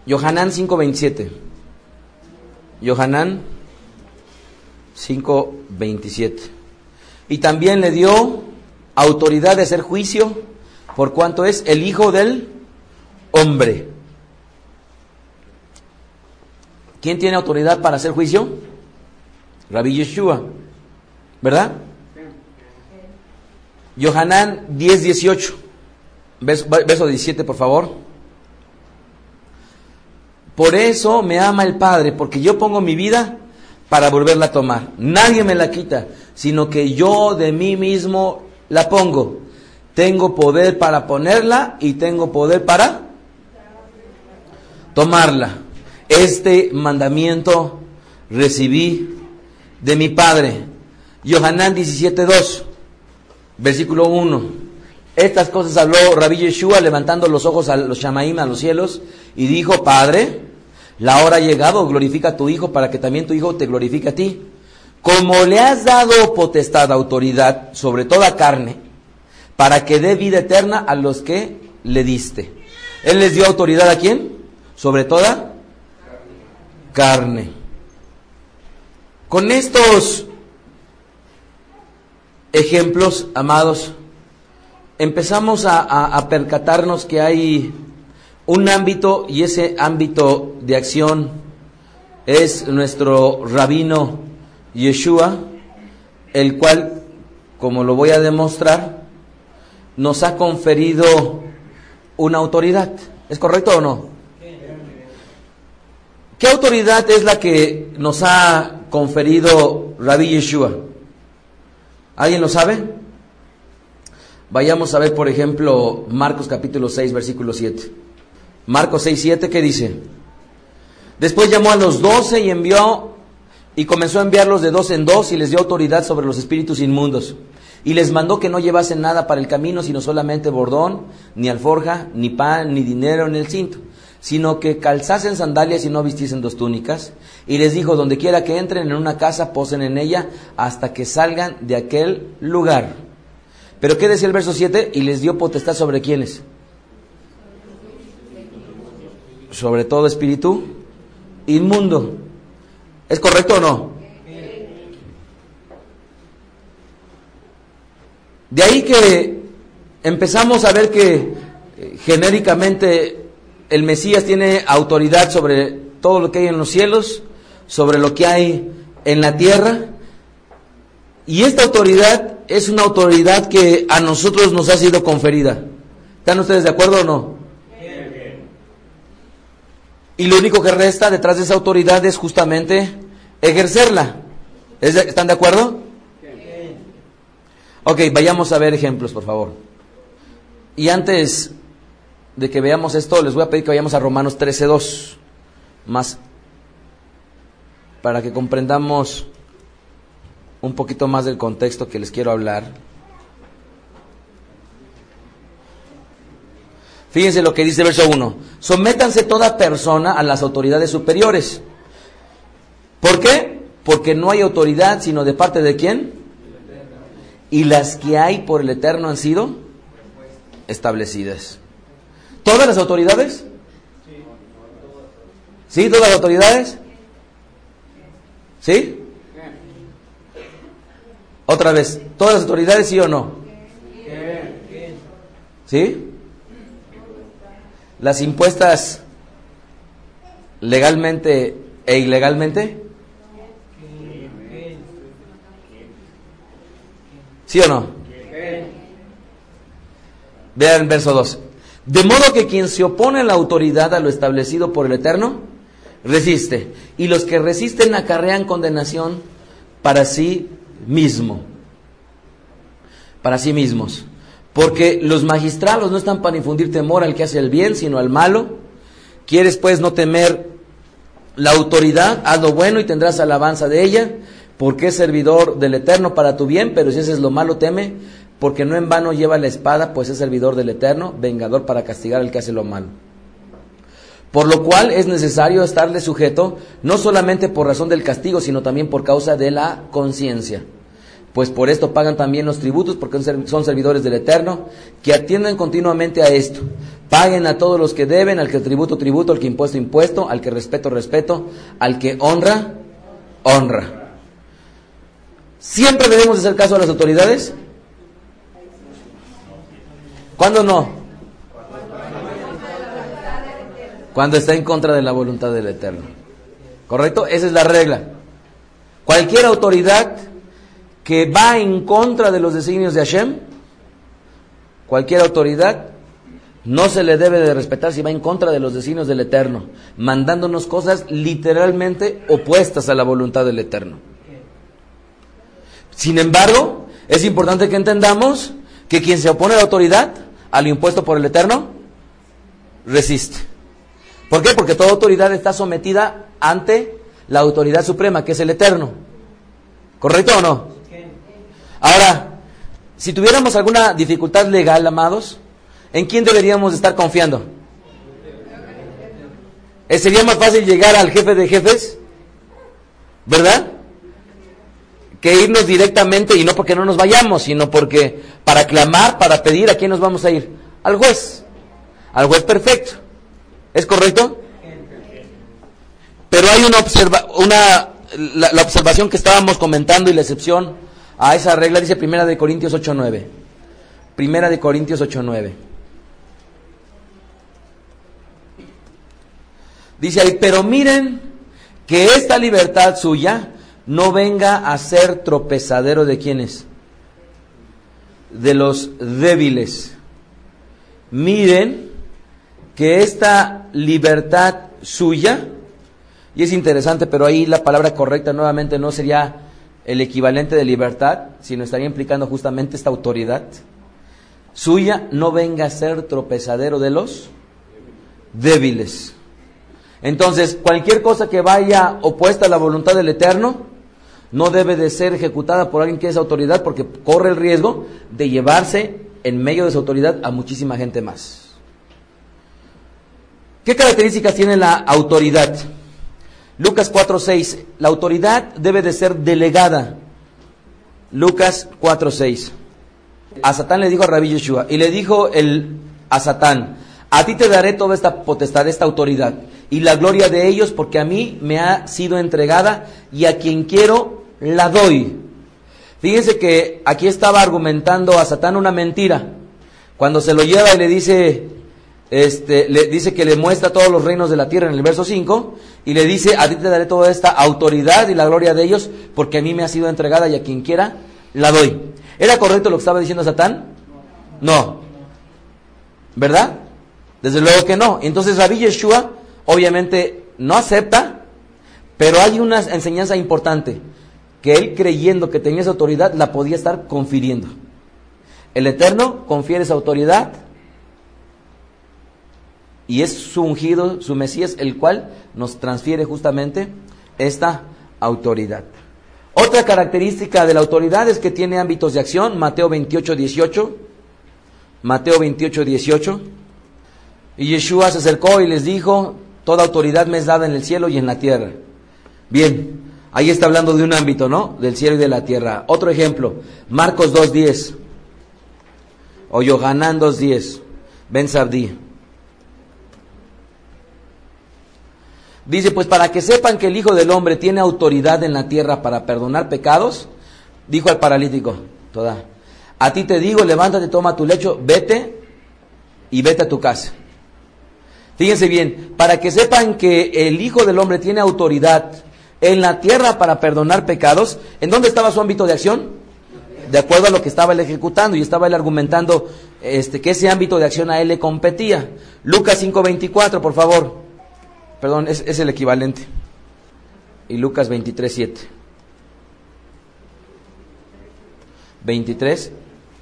Yohanan 5:27. Yohanan 5:27. Y también le dio autoridad de hacer juicio por cuanto es el Hijo del Hombre. ¿Quién tiene autoridad para hacer juicio? Rabbi Yeshua. ¿Verdad? Yohanan 10:18. Verso 17, por favor. Por eso me ama el Padre, porque yo pongo mi vida para volverla a tomar. Nadie me la quita, sino que yo de mí mismo la pongo. Tengo poder para ponerla y tengo poder para tomarla. Este mandamiento recibí de mi Padre. Yohanan 17.2, versículo 1. Estas cosas habló Rabbi Yeshua levantando los ojos a los Shamaim, a los cielos, y dijo, Padre, la hora ha llegado, glorifica a tu Hijo para que también tu Hijo te glorifique a ti. Como le has dado potestad, autoridad sobre toda carne, para que dé vida eterna a los que le diste. Él les dio autoridad a quién? Sobre toda carne. Con estos ejemplos, amados, empezamos a, percatarnos que hay un ámbito y ese ámbito de acción es nuestro rabino Yeshua, el cual, como lo voy a demostrar, nos ha conferido una autoridad. ¿Es correcto o no? ¿Qué autoridad es la que nos ha conferido Rabbi Yeshua? ¿Alguien lo sabe? Vayamos a ver, por ejemplo, Marcos capítulo 6, versículo 7. Marcos 6, 7, ¿qué dice? Después llamó a los doce y envió y comenzó a enviarlos de dos en dos y les dio autoridad sobre los espíritus inmundos. Y les mandó que no llevasen nada para el camino, sino solamente bordón, ni alforja, ni pan, ni dinero en el cinto, sino que calzasen sandalias y no vistiesen dos túnicas. Y les dijo, donde quiera que entren en una casa, posen en ella hasta que salgan de aquel lugar. Pero ¿qué decía el verso 7? Y les dio potestad sobre quiénes? Sobre todo espíritu inmundo. ¿Es correcto o no? De ahí que empezamos a ver que eh, genéricamente el Mesías tiene autoridad sobre todo lo que hay en los cielos, sobre lo que hay en la tierra, y esta autoridad es una autoridad que a nosotros nos ha sido conferida. ¿Están ustedes de acuerdo o no? Y lo único que resta detrás de esa autoridad es justamente ejercerla. ¿Están de acuerdo? Ok, vayamos a ver ejemplos, por favor. Y antes de que veamos esto, les voy a pedir que vayamos a Romanos 13.2, más para que comprendamos un poquito más del contexto que les quiero hablar. Fíjense lo que dice el verso 1. Sométanse toda persona a las autoridades superiores. ¿Por qué? Porque no hay autoridad sino de parte de quién? Y las que hay por el Eterno han sido establecidas. ¿Todas las autoridades? ¿Sí? ¿Todas las autoridades? ¿Sí? Otra vez, ¿todas las autoridades sí o no? ¿Sí? Las impuestas legalmente e ilegalmente. ¿Sí o no? Vean el verso 2. De modo que quien se opone a la autoridad, a lo establecido por el Eterno, resiste. Y los que resisten acarrean condenación para sí mismo. Para sí mismos. Porque los magistrados no están para infundir temor al que hace el bien, sino al malo. Quieres pues no temer la autoridad, haz lo bueno y tendrás alabanza de ella, porque es servidor del Eterno para tu bien, pero si haces lo malo, teme, porque no en vano lleva la espada, pues es servidor del Eterno, vengador para castigar al que hace lo malo. Por lo cual es necesario estarle sujeto, no solamente por razón del castigo, sino también por causa de la conciencia pues por esto pagan también los tributos, porque son servidores del Eterno, que atiendan continuamente a esto. Paguen a todos los que deben, al que tributo, tributo, al que impuesto, impuesto, al que respeto, respeto, al que honra, honra. ¿Siempre debemos hacer caso a las autoridades? ¿Cuándo no? Cuando está en contra de la voluntad del Eterno. ¿Correcto? Esa es la regla. Cualquier autoridad que va en contra de los designios de Hashem, cualquier autoridad, no se le debe de respetar si va en contra de los designios del Eterno, mandándonos cosas literalmente opuestas a la voluntad del Eterno. Sin embargo, es importante que entendamos que quien se opone a la autoridad, al impuesto por el Eterno, resiste. ¿Por qué? Porque toda autoridad está sometida ante la autoridad suprema, que es el Eterno. ¿Correcto o no? Ahora, si tuviéramos alguna dificultad legal, amados, ¿en quién deberíamos estar confiando? ¿Eh, ¿Sería más fácil llegar al jefe de jefes? ¿Verdad? Que irnos directamente y no porque no nos vayamos, sino porque para clamar, para pedir, ¿a quién nos vamos a ir? Al juez. Al juez perfecto. ¿Es correcto? Pero hay una, observa una la observación que estábamos comentando y la excepción a esa regla dice Primera de Corintios 8.9. Primera de Corintios 8.9. Dice ahí, pero miren que esta libertad suya no venga a ser tropezadero de quienes? De los débiles. Miren que esta libertad suya, y es interesante, pero ahí la palabra correcta nuevamente no sería el equivalente de libertad, sino estaría implicando justamente esta autoridad suya, no venga a ser tropezadero de los débiles. Entonces, cualquier cosa que vaya opuesta a la voluntad del Eterno, no debe de ser ejecutada por alguien que es autoridad, porque corre el riesgo de llevarse en medio de su autoridad a muchísima gente más. ¿Qué características tiene la autoridad? Lucas 4.6, la autoridad debe de ser delegada. Lucas 4.6. A Satán le dijo a Rabbi Yeshua, y le dijo el, a Satán, a ti te daré toda esta potestad, esta autoridad, y la gloria de ellos, porque a mí me ha sido entregada, y a quien quiero la doy. Fíjense que aquí estaba argumentando a Satán una mentira. Cuando se lo lleva y le dice, este, le dice que le muestra todos los reinos de la tierra en el verso 5 y le dice, a ti te daré toda esta autoridad y la gloria de ellos porque a mí me ha sido entregada y a quien quiera la doy. ¿Era correcto lo que estaba diciendo Satán? No. ¿Verdad? Desde luego que no. Entonces Rabbi Yeshua obviamente no acepta, pero hay una enseñanza importante, que él creyendo que tenía esa autoridad la podía estar confiriendo. El Eterno confiere esa autoridad y es su ungido, su Mesías, el cual nos transfiere justamente esta autoridad. Otra característica de la autoridad es que tiene ámbitos de acción, Mateo 28, 18. Mateo 28, 18. Y Yeshua se acercó y les dijo, toda autoridad me es dada en el cielo y en la tierra. Bien, ahí está hablando de un ámbito, ¿no? Del cielo y de la tierra. Otro ejemplo, Marcos 2, 10. O Yohanan 2, 10. Ben Sabdi. Dice, pues para que sepan que el Hijo del Hombre tiene autoridad en la tierra para perdonar pecados, dijo al paralítico, toda, a ti te digo, levántate, toma tu lecho, vete y vete a tu casa. Fíjense bien, para que sepan que el Hijo del Hombre tiene autoridad en la tierra para perdonar pecados, ¿en dónde estaba su ámbito de acción? De acuerdo a lo que estaba él ejecutando y estaba él argumentando este, que ese ámbito de acción a él le competía. Lucas 5:24, por favor. Perdón, es, el equivalente. Y Lucas 23, 7. 23,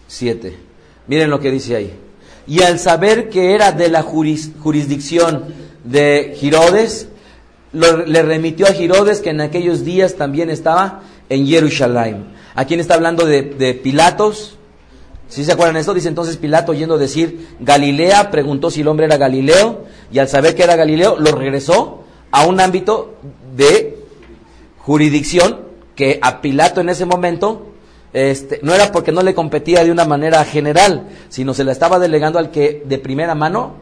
7. Miren lo que dice ahí. Y al saber que era de la jurisdicción de Girodes, le remitió a Girodes que en aquellos días también estaba en Jerusalén. ¿A quién está hablando de, Pilatos? Si se acuerdan esto, dice entonces Pilato yendo a decir Galilea, preguntó si el hombre era Galileo, y al saber que era Galileo, lo regresó a un ámbito de jurisdicción que a Pilato en ese momento este, no era porque no le competía de una manera general, sino se la estaba delegando al que de primera mano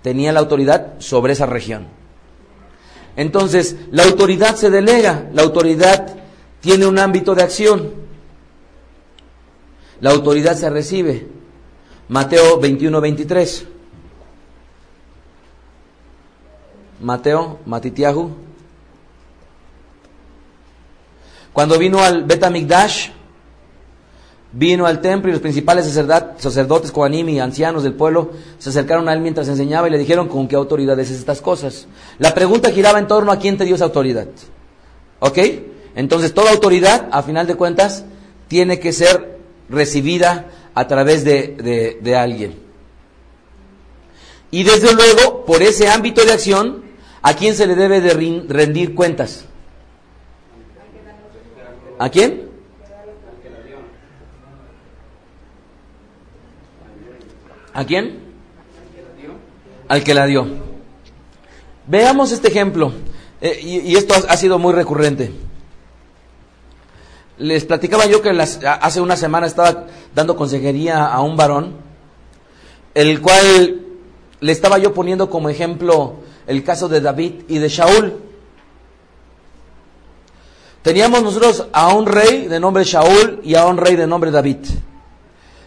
tenía la autoridad sobre esa región. Entonces, la autoridad se delega, la autoridad tiene un ámbito de acción. La autoridad se recibe. Mateo 21, 23. Mateo, Matitiahu. Cuando vino al Betamigdash, vino al templo y los principales sacerdotes, Koanim y ancianos del pueblo se acercaron a él mientras enseñaba y le dijeron con qué autoridad es estas cosas. La pregunta giraba en torno a quién te dio esa autoridad. ¿Ok? Entonces toda autoridad, a final de cuentas, tiene que ser recibida a través de, de, alguien. Y desde luego, por ese ámbito de acción, ¿a quién se le debe de rendir cuentas? ¿A quién? ¿A quién? Al que la dio. Veamos este ejemplo. Eh, y, esto ha sido muy recurrente. Les platicaba yo que hace una semana estaba dando consejería a un varón, el cual le estaba yo poniendo como ejemplo el caso de David y de Shaul. Teníamos nosotros a un rey de nombre Shaul y a un rey de nombre David,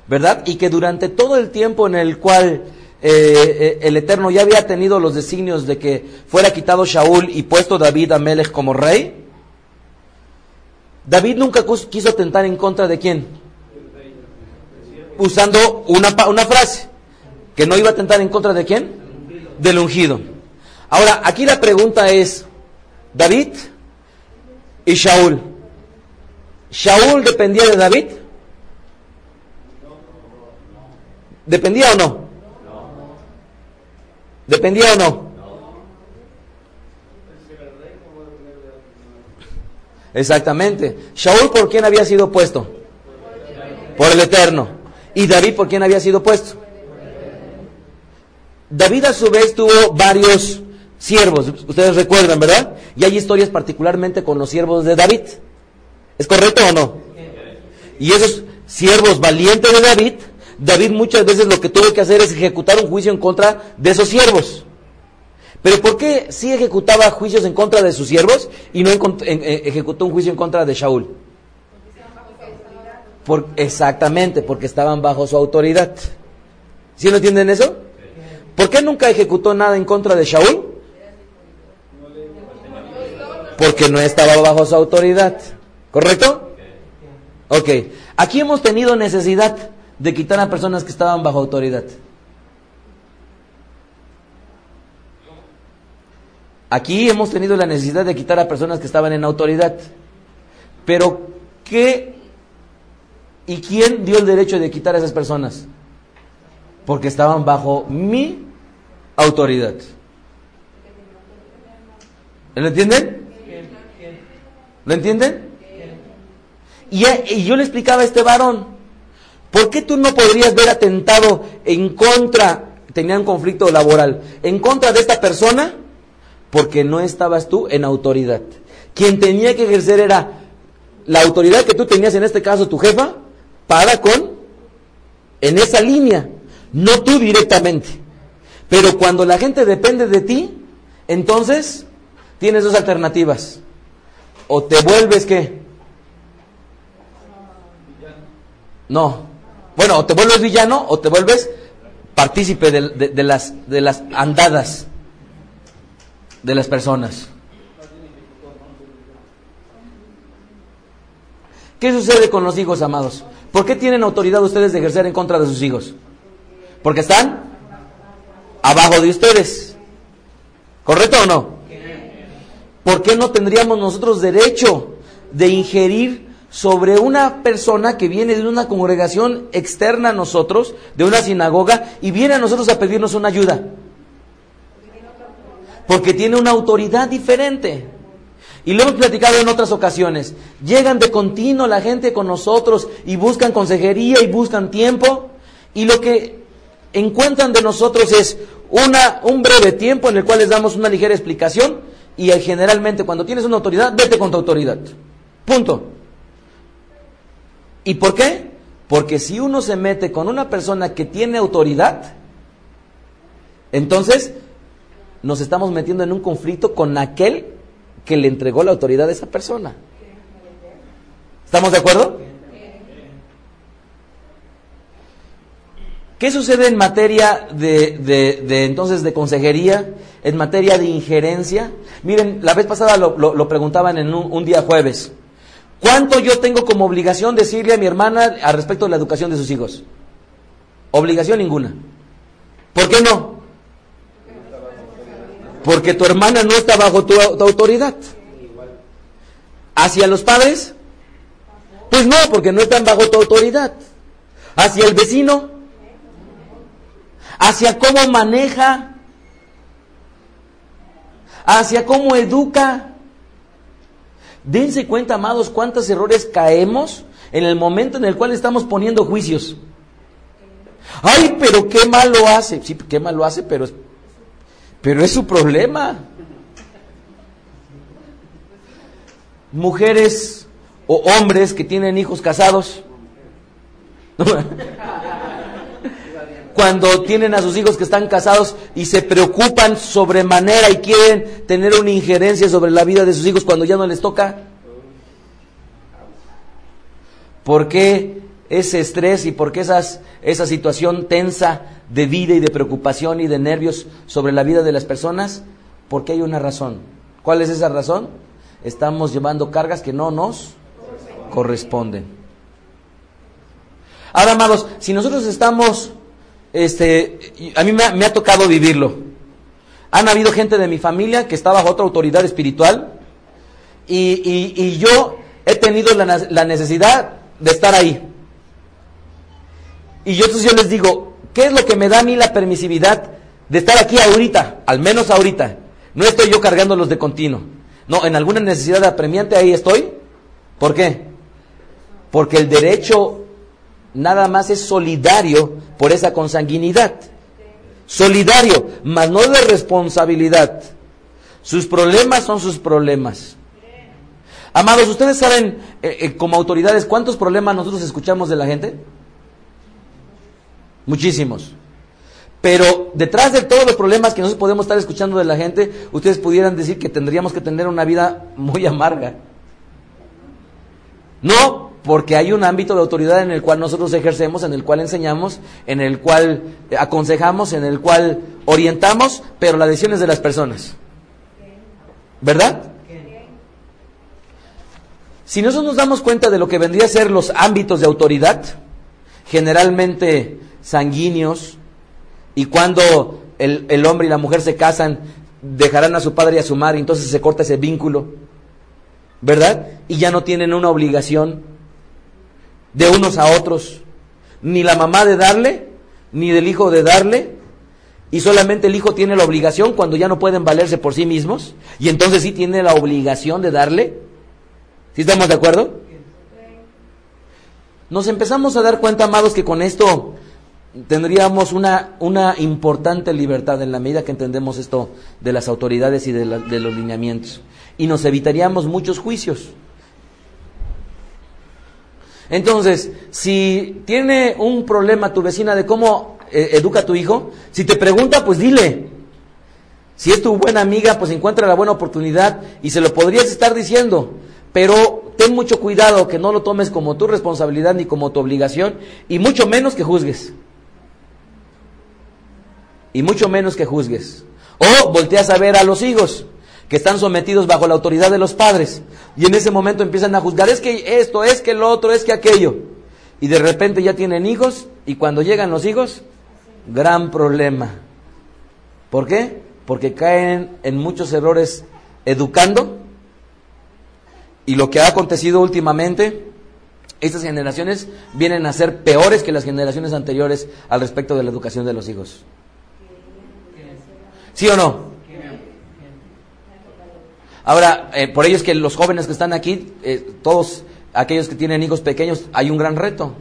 ¿verdad? Y que durante todo el tiempo en el cual eh, eh, el Eterno ya había tenido los designios de que fuera quitado Shaul y puesto David a Melech como rey, David nunca quiso tentar en contra de quién. Usando una, una frase, que no iba a tentar en contra de quién. Del ungido. Ahora, aquí la pregunta es, David y Shaul. ¿Shaul dependía de David? ¿Dependía o no? ¿Dependía o no? Exactamente. Shaul por quién había sido puesto? Por el Eterno. ¿Y David por quién había sido puesto? David a su vez tuvo varios siervos, ustedes recuerdan, ¿verdad? Y hay historias particularmente con los siervos de David. ¿Es correcto o no? Y esos siervos valientes de David, David muchas veces lo que tuvo que hacer es ejecutar un juicio en contra de esos siervos. Pero ¿por qué sí ejecutaba juicios en contra de sus siervos y no eh, ejecutó un juicio en contra de Shaul? Exactamente, porque estaban bajo su autoridad. ¿Sí no entienden eso? ¿Por qué nunca ejecutó nada en contra de Shaul? Porque no estaba bajo su autoridad. ¿Correcto? Ok, aquí hemos tenido necesidad de quitar a personas que estaban bajo autoridad. Aquí hemos tenido la necesidad de quitar a personas que estaban en autoridad. Pero, ¿qué y quién dio el derecho de quitar a esas personas? Porque estaban bajo mi autoridad. ¿Lo entienden? ¿Lo entienden? Y, y yo le explicaba a este varón, ¿por qué tú no podrías ver atentado en contra, tenía un conflicto laboral, en contra de esta persona? porque no estabas tú en autoridad. Quien tenía que ejercer era la autoridad que tú tenías, en este caso tu jefa, para con, en esa línea, no tú directamente. Pero cuando la gente depende de ti, entonces tienes dos alternativas. O te vuelves qué? No. Bueno, o te vuelves villano o te vuelves partícipe de, las, las andadas de las personas. ¿Qué sucede con los hijos amados? ¿Por qué tienen autoridad ustedes de ejercer en contra de sus hijos? Porque están abajo de ustedes. ¿Correcto o no? ¿Por qué no tendríamos nosotros derecho de ingerir sobre una persona que viene de una congregación externa a nosotros, de una sinagoga, y viene a nosotros a pedirnos una ayuda? porque tiene una autoridad diferente. Y lo hemos platicado en otras ocasiones. Llegan de continuo la gente con nosotros y buscan consejería y buscan tiempo. Y lo que encuentran de nosotros es una, un breve tiempo en el cual les damos una ligera explicación. Y generalmente cuando tienes una autoridad, vete con tu autoridad. Punto. ¿Y por qué? Porque si uno se mete con una persona que tiene autoridad, entonces nos estamos metiendo en un conflicto con aquel que le entregó la autoridad a esa persona. ¿Estamos de acuerdo? ¿Qué sucede en materia de, entonces de consejería, en materia de injerencia? Miren, la vez pasada lo, preguntaban en un, día jueves. ¿Cuánto yo tengo como obligación decirle a mi hermana al respecto de la educación de sus hijos? Obligación ninguna. ¿Por qué no? Porque tu hermana no está bajo tu, autoridad. ¿Hacia los padres? Pues no, porque no están bajo tu autoridad. ¿Hacia el vecino? ¿Hacia cómo maneja? ¿Hacia cómo educa? Dense cuenta, amados, cuántos errores caemos en el momento en el cual estamos poniendo juicios. Ay, pero qué mal lo hace. Sí, qué mal lo hace, pero es pero es su problema. Mujeres o hombres que tienen hijos casados. [LAUGHS] Cuando tienen a sus hijos que están casados y se preocupan sobremanera y quieren tener una injerencia sobre la vida de sus hijos cuando ya no les toca. ¿Por qué ese estrés y por qué esas, esa situación tensa de vida y de preocupación y de nervios sobre la vida de las personas? Porque hay una razón. ¿Cuál es esa razón? Estamos llevando cargas que no nos corresponden. Ahora, amados, si nosotros estamos, este, a mí me ha, tocado vivirlo. Han habido gente de mi familia que está bajo otra autoridad espiritual y, y, yo he tenido la, la necesidad de estar ahí. Y yo entonces yo les digo, ¿qué es lo que me da a mí la permisividad de estar aquí ahorita? Al menos ahorita. No estoy yo cargándolos de continuo. No, en alguna necesidad apremiante ahí estoy. ¿Por qué? Porque el derecho nada más es solidario por esa consanguinidad. Solidario, mas no de responsabilidad. Sus problemas son sus problemas. Amados, ¿ustedes saben eh, eh, como autoridades cuántos problemas nosotros escuchamos de la gente? Muchísimos. Pero detrás de todos los problemas que nosotros podemos estar escuchando de la gente, ustedes pudieran decir que tendríamos que tener una vida muy amarga. No, porque hay un ámbito de autoridad en el cual nosotros ejercemos, en el cual enseñamos, en el cual aconsejamos, en el cual orientamos, pero la decisión es de las personas. ¿Verdad? Si nosotros nos damos cuenta de lo que vendría a ser los ámbitos de autoridad, generalmente sanguíneos, y cuando el, el hombre y la mujer se casan, dejarán a su padre y a su madre, entonces se corta ese vínculo, ¿verdad? Y ya no tienen una obligación de unos a otros, ni la mamá de darle, ni del hijo de darle, y solamente el hijo tiene la obligación cuando ya no pueden valerse por sí mismos, y entonces sí tiene la obligación de darle. ¿Sí estamos de acuerdo? Nos empezamos a dar cuenta, amados, que con esto tendríamos una, una importante libertad en la medida que entendemos esto de las autoridades y de, la, de los lineamientos. Y nos evitaríamos muchos juicios. Entonces, si tiene un problema tu vecina de cómo eh, educa a tu hijo, si te pregunta, pues dile. Si es tu buena amiga, pues encuentra la buena oportunidad y se lo podrías estar diciendo. Pero ten mucho cuidado que no lo tomes como tu responsabilidad ni como tu obligación y mucho menos que juzgues. Y mucho menos que juzgues. O volteas a ver a los hijos que están sometidos bajo la autoridad de los padres y en ese momento empiezan a juzgar, es que esto, es que lo otro, es que aquello. Y de repente ya tienen hijos y cuando llegan los hijos, gran problema. ¿Por qué? Porque caen en muchos errores educando y lo que ha acontecido últimamente, estas generaciones vienen a ser peores que las generaciones anteriores al respecto de la educación de los hijos. ¿Sí o no? Ahora, eh, por ello es que los jóvenes que están aquí, eh, todos aquellos que tienen hijos pequeños, hay un gran reto.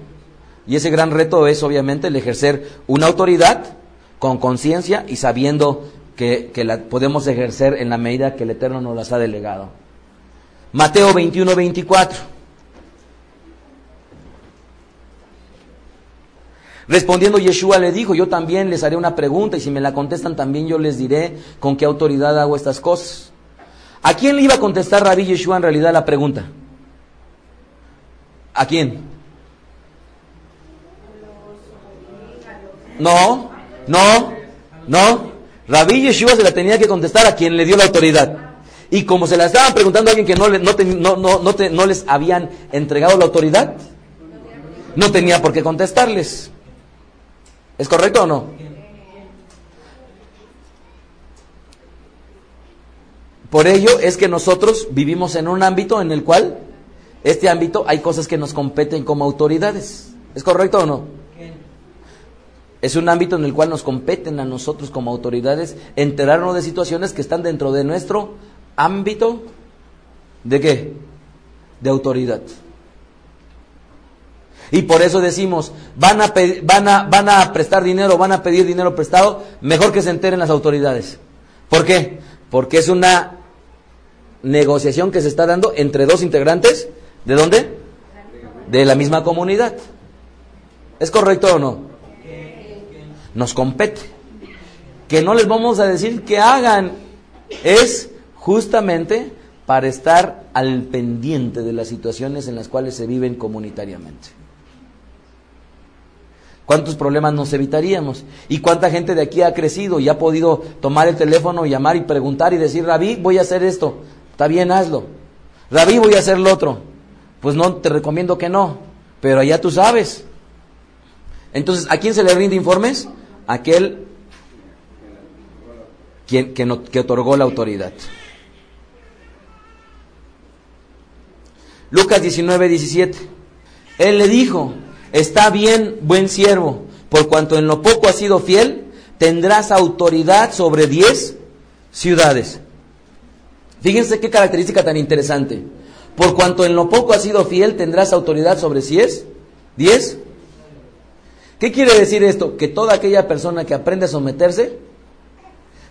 Y ese gran reto es obviamente el ejercer una autoridad con conciencia y sabiendo que, que, la podemos ejercer en la medida que el Eterno nos las ha delegado. Mateo 21, 24. Respondiendo Yeshua le dijo, yo también les haré una pregunta y si me la contestan también yo les diré con qué autoridad hago estas cosas. ¿A quién le iba a contestar Rabí Yeshua en realidad la pregunta? ¿A quién? No, no, no. Rabí Yeshua se la tenía que contestar a quien le dio la autoridad. Y como se la estaban preguntando a alguien que no, le, no, te, no, no, no, les habían entregado la autoridad, no tenía por qué contestarles. ¿Es correcto o no? Por ello es que nosotros vivimos en un ámbito en el cual, este ámbito, hay cosas que nos competen como autoridades. ¿Es correcto o no? Es un ámbito en el cual nos competen a nosotros como autoridades enterarnos de situaciones que están dentro de nuestro ámbito de qué? De autoridad. Y por eso decimos, van a, van, a, van a prestar dinero, van a pedir dinero prestado, mejor que se enteren las autoridades. ¿Por qué? Porque es una negociación que se está dando entre dos integrantes, ¿de dónde? De la misma comunidad. ¿Es correcto o no? Nos compete. Que no les vamos a decir que hagan. Es justamente para estar al pendiente de las situaciones en las cuales se viven comunitariamente. ¿Cuántos problemas nos evitaríamos? ¿Y cuánta gente de aquí ha crecido y ha podido tomar el teléfono, llamar y preguntar y decir, Rabí, voy a hacer esto? Está bien, hazlo. Rabí, voy a hacer lo otro. Pues no, te recomiendo que no, pero allá tú sabes. Entonces, ¿a quién se le rinde informes? Aquel quien, que, otorgó la autoridad. Lucas 19, 17. Él le dijo, Está bien, buen siervo, por cuanto en lo poco has sido fiel, tendrás autoridad sobre diez ciudades. Fíjense qué característica tan interesante. Por cuanto en lo poco has sido fiel, tendrás autoridad sobre diez. ¿Diez? ¿Qué quiere decir esto? Que toda aquella persona que aprende a someterse,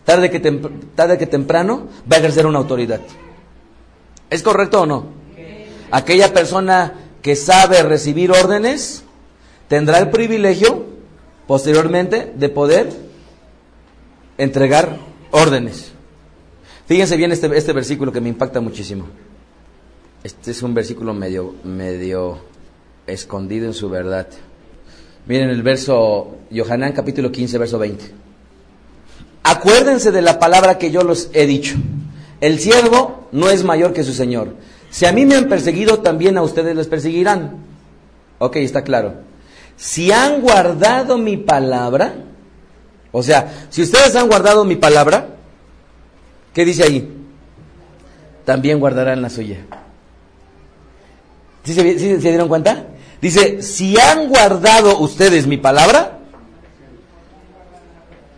tarde que, tarde que temprano, va a ejercer una autoridad. ¿Es correcto o no? Aquella persona que sabe recibir órdenes, tendrá el privilegio posteriormente de poder entregar órdenes. Fíjense bien este, este versículo que me impacta muchísimo. Este es un versículo medio, medio escondido en su verdad. Miren el verso, Yohanan capítulo 15, verso 20. Acuérdense de la palabra que yo los he dicho. El siervo no es mayor que su Señor, Si a mí me han perseguido, también a ustedes les perseguirán. Ok, está claro. Si han guardado mi palabra, o sea, si ustedes han guardado mi palabra, ¿qué dice ahí? También guardarán la suya. ¿Sí se, se dieron cuenta? Dice, si han guardado ustedes mi palabra,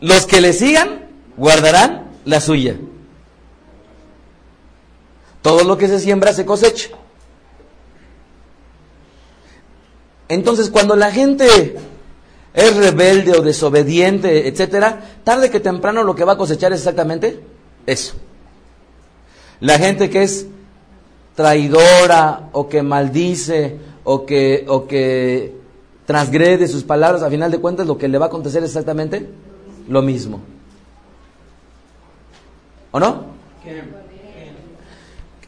los que le sigan guardarán la suya. Todo lo que se siembra se cosecha. Entonces, cuando la gente es rebelde o desobediente, etcétera, tarde que temprano lo que va a cosechar es exactamente eso. La gente que es traidora o que maldice o que, o que transgrede sus palabras, a final de cuentas lo que le va a acontecer es exactamente lo mismo. ¿O no?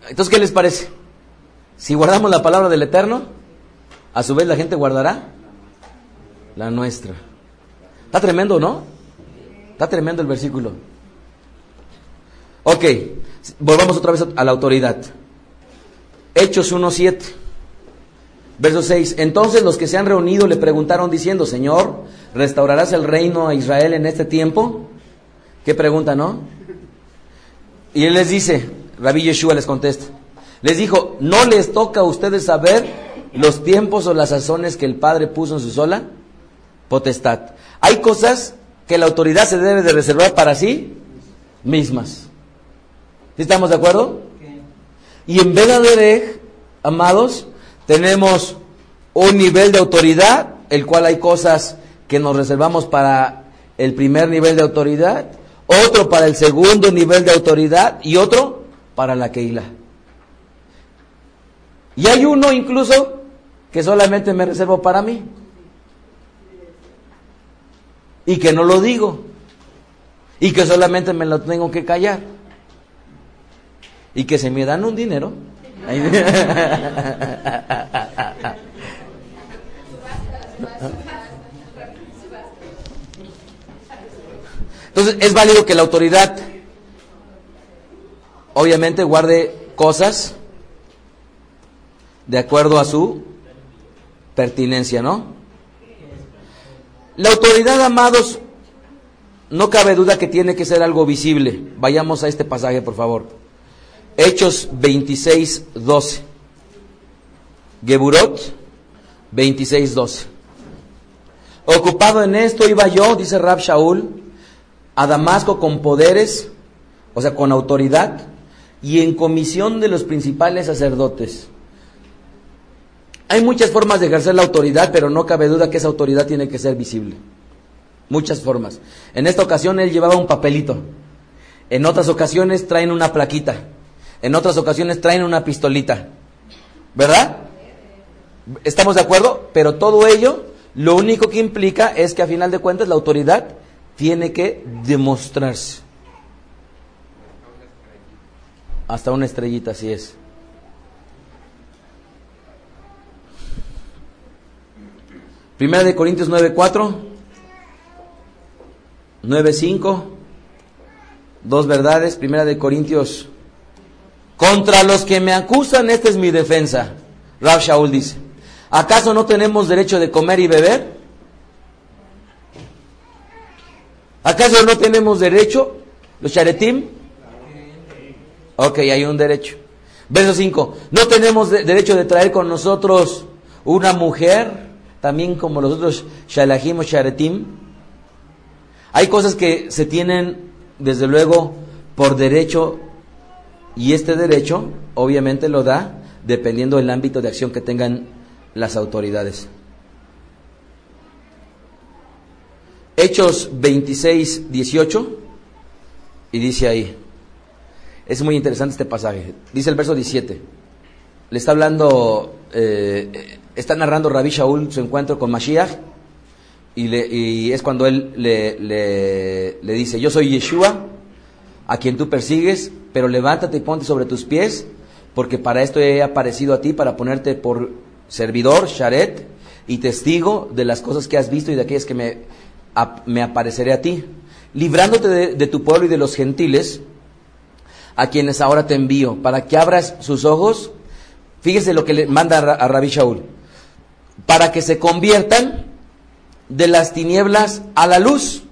Entonces, ¿qué les parece? Si guardamos la palabra del Eterno, a su vez la gente guardará la nuestra. Está tremendo, ¿no? Está tremendo el versículo. Ok, volvamos otra vez a la autoridad. Hechos 1.7, verso 6. Entonces los que se han reunido le preguntaron diciendo, Señor, ¿restaurarás el reino a Israel en este tiempo? ¿Qué pregunta, no? Y él les dice, Rabí Yeshua les contesta, les dijo, ¿no les toca a ustedes saber los tiempos o las sazones que el Padre puso en su sola potestad? Hay cosas que la autoridad se debe de reservar para sí mismas. ¿Sí estamos de acuerdo? Y en Bedaderech, amados, tenemos un nivel de autoridad, el cual hay cosas que nos reservamos para el primer nivel de autoridad, otro para el segundo nivel de autoridad y otro para la Keila. Y hay uno incluso que solamente me reservo para mí. Y que no lo digo. Y que solamente me lo tengo que callar. Y que se me dan un dinero. Entonces es válido que la autoridad obviamente guarde cosas de acuerdo a su pertinencia, ¿no? La autoridad, amados, no cabe duda que tiene que ser algo visible. Vayamos a este pasaje, por favor. Hechos 26, 12. Geburot 26, 12. Ocupado en esto iba yo, dice Rab Shaul, a Damasco con poderes, o sea, con autoridad, y en comisión de los principales sacerdotes. Hay muchas formas de ejercer la autoridad, pero no cabe duda que esa autoridad tiene que ser visible. Muchas formas. En esta ocasión él llevaba un papelito. En otras ocasiones traen una plaquita. En otras ocasiones traen una pistolita. ¿Verdad? ¿Estamos de acuerdo? Pero todo ello, lo único que implica es que a final de cuentas la autoridad tiene que demostrarse. Hasta una estrellita, así es. Primera de Corintios 9:4, 9:5, dos verdades. Primera de Corintios, contra los que me acusan, esta es mi defensa. Rab Shaul dice, ¿acaso no tenemos derecho de comer y beber? ¿Acaso no tenemos derecho, los charetim? Ok, hay un derecho. Verso 5, ¿no tenemos de derecho de traer con nosotros una mujer? también como los otros shalahim o sharetim. Hay cosas que se tienen, desde luego, por derecho, y este derecho, obviamente, lo da dependiendo del ámbito de acción que tengan las autoridades. Hechos 26, 18, y dice ahí, es muy interesante este pasaje, dice el verso 17, le está hablando eh, está narrando Rabbi Shaul su encuentro con Mashiach y, es cuando él le, le, le, dice, yo soy Yeshua, a quien tú persigues, pero levántate y ponte sobre tus pies, porque para esto he aparecido a ti, para ponerte por servidor, Sharet, y testigo de las cosas que has visto y de aquellas que me, me apareceré a ti, librándote de, de tu pueblo y de los gentiles, a quienes ahora te envío, para que abras sus ojos Fíjese lo que le manda a Rabí Shaul. Para que se conviertan de las tinieblas a la luz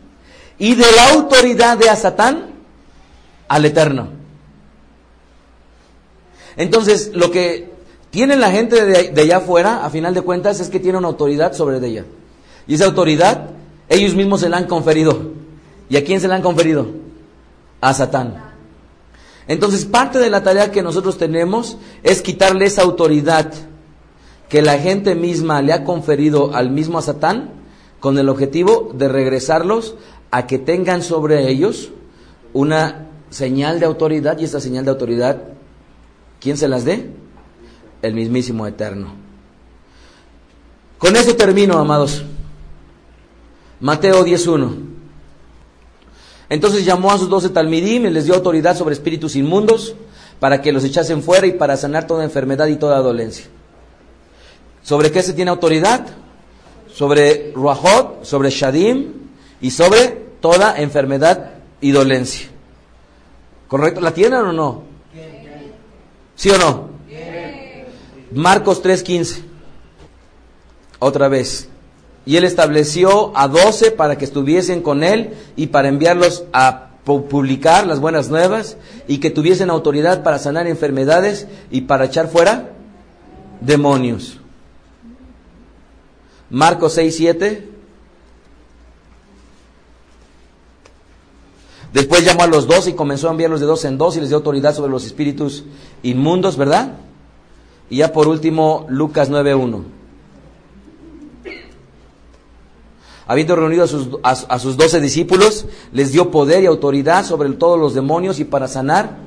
y de la autoridad de Asatán al eterno. Entonces, lo que tiene la gente de, allá afuera, a final de cuentas, es que tiene una autoridad sobre ella. Y esa autoridad, ellos mismos se la han conferido. ¿Y a quién se la han conferido? A Satán. Entonces, parte de la tarea que nosotros tenemos es quitarle esa autoridad que la gente misma le ha conferido al mismo Satán con el objetivo de regresarlos a que tengan sobre ellos una señal de autoridad y esta señal de autoridad, ¿quién se las dé? El mismísimo Eterno. Con eso termino, amados. Mateo 10.1. Entonces llamó a sus doce talmidim y les dio autoridad sobre espíritus inmundos para que los echasen fuera y para sanar toda enfermedad y toda dolencia. ¿Sobre qué se tiene autoridad? Sobre Ruajot, sobre Shadim y sobre toda enfermedad y dolencia. ¿Correcto? ¿La tienen o no? ¿Sí o no? Marcos 3:15. Otra vez. Y él estableció a doce para que estuviesen con él y para enviarlos a publicar las buenas nuevas y que tuviesen autoridad para sanar enfermedades y para echar fuera demonios. Marcos 6, 7. Después llamó a los dos y comenzó a enviarlos de dos en dos y les dio autoridad sobre los espíritus inmundos, ¿verdad? Y ya por último, Lucas 9.1. Habiendo reunido a sus, a, sus doce discípulos, les dio poder y autoridad sobre todos los demonios y para sanar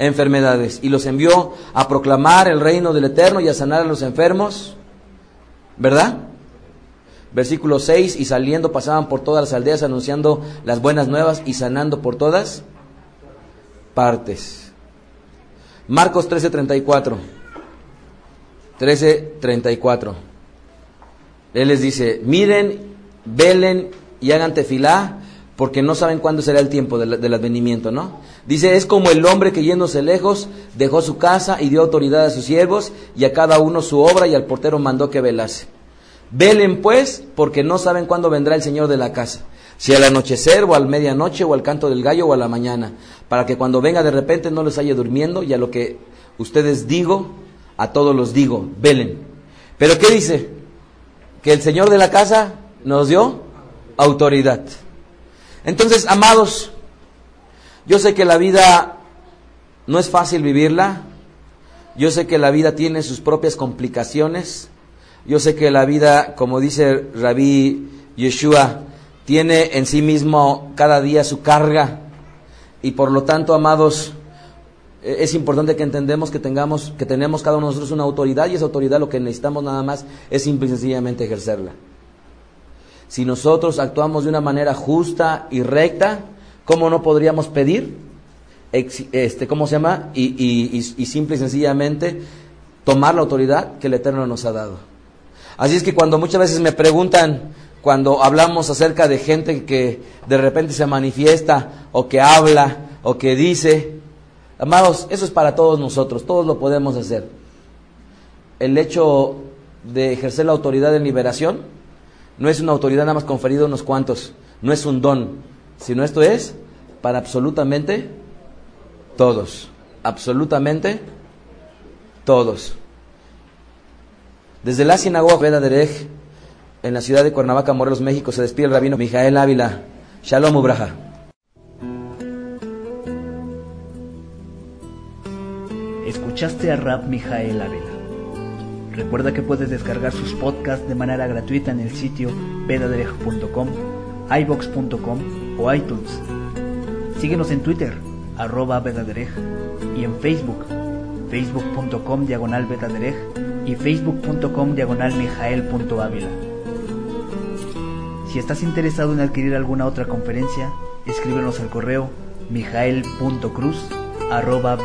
enfermedades. Y los envió a proclamar el reino del Eterno y a sanar a los enfermos. ¿Verdad? Versículo 6, y saliendo pasaban por todas las aldeas anunciando las buenas nuevas y sanando por todas partes. Marcos 13:34. 13:34. Él les dice, miren velen y hagan tefilá, porque no saben cuándo será el tiempo del, advenimiento, ¿no? Dice, es como el hombre que yéndose lejos dejó su casa y dio autoridad a sus siervos y a cada uno su obra y al portero mandó que velase. Velen pues, porque no saben cuándo vendrá el Señor de la casa, si al anochecer o al medianoche o al canto del gallo o a la mañana, para que cuando venga de repente no les haya durmiendo y a lo que ustedes digo, a todos los digo, velen. Pero ¿qué dice? Que el Señor de la casa nos dio autoridad. Entonces, amados, yo sé que la vida no es fácil vivirla. Yo sé que la vida tiene sus propias complicaciones. Yo sé que la vida, como dice Rabí Yeshua, tiene en sí mismo cada día su carga. Y por lo tanto, amados, e-, es importante que entendemos que tengamos, que tenemos cada uno de nosotros una autoridad y esa autoridad lo que necesitamos nada más es simple y sencillamente ejercerla. Si nosotros actuamos de una manera justa y recta, ¿cómo no podríamos pedir? Este, ¿Cómo se llama? Y, simple y sencillamente tomar la autoridad que el Eterno nos ha dado. Así es que cuando muchas veces me preguntan, cuando hablamos acerca de gente que de repente se manifiesta o que habla o que dice, amados, eso es para todos nosotros, todos lo podemos hacer. El hecho de ejercer la autoridad en liberación no es una autoridad nada más conferida a unos cuantos, no es un don, sino esto es para absolutamente todos, absolutamente todos. Desde la sinagoga Veda Derech, en la ciudad de Cuernavaca, Morelos, México, se despide el rabino Mijael Ávila. Shalom Ubraja. Escuchaste a Rab Mijael Ávila. Recuerda que puedes descargar sus podcasts de manera gratuita en el sitio vedaderej.com, ibox.com o iTunes. Síguenos en Twitter, arroba vedaderej, y en Facebook, facebook.com diagonal y facebook.com diagonal. Si estás interesado en adquirir alguna otra conferencia, escríbenos al correo mijael.cruz arroba.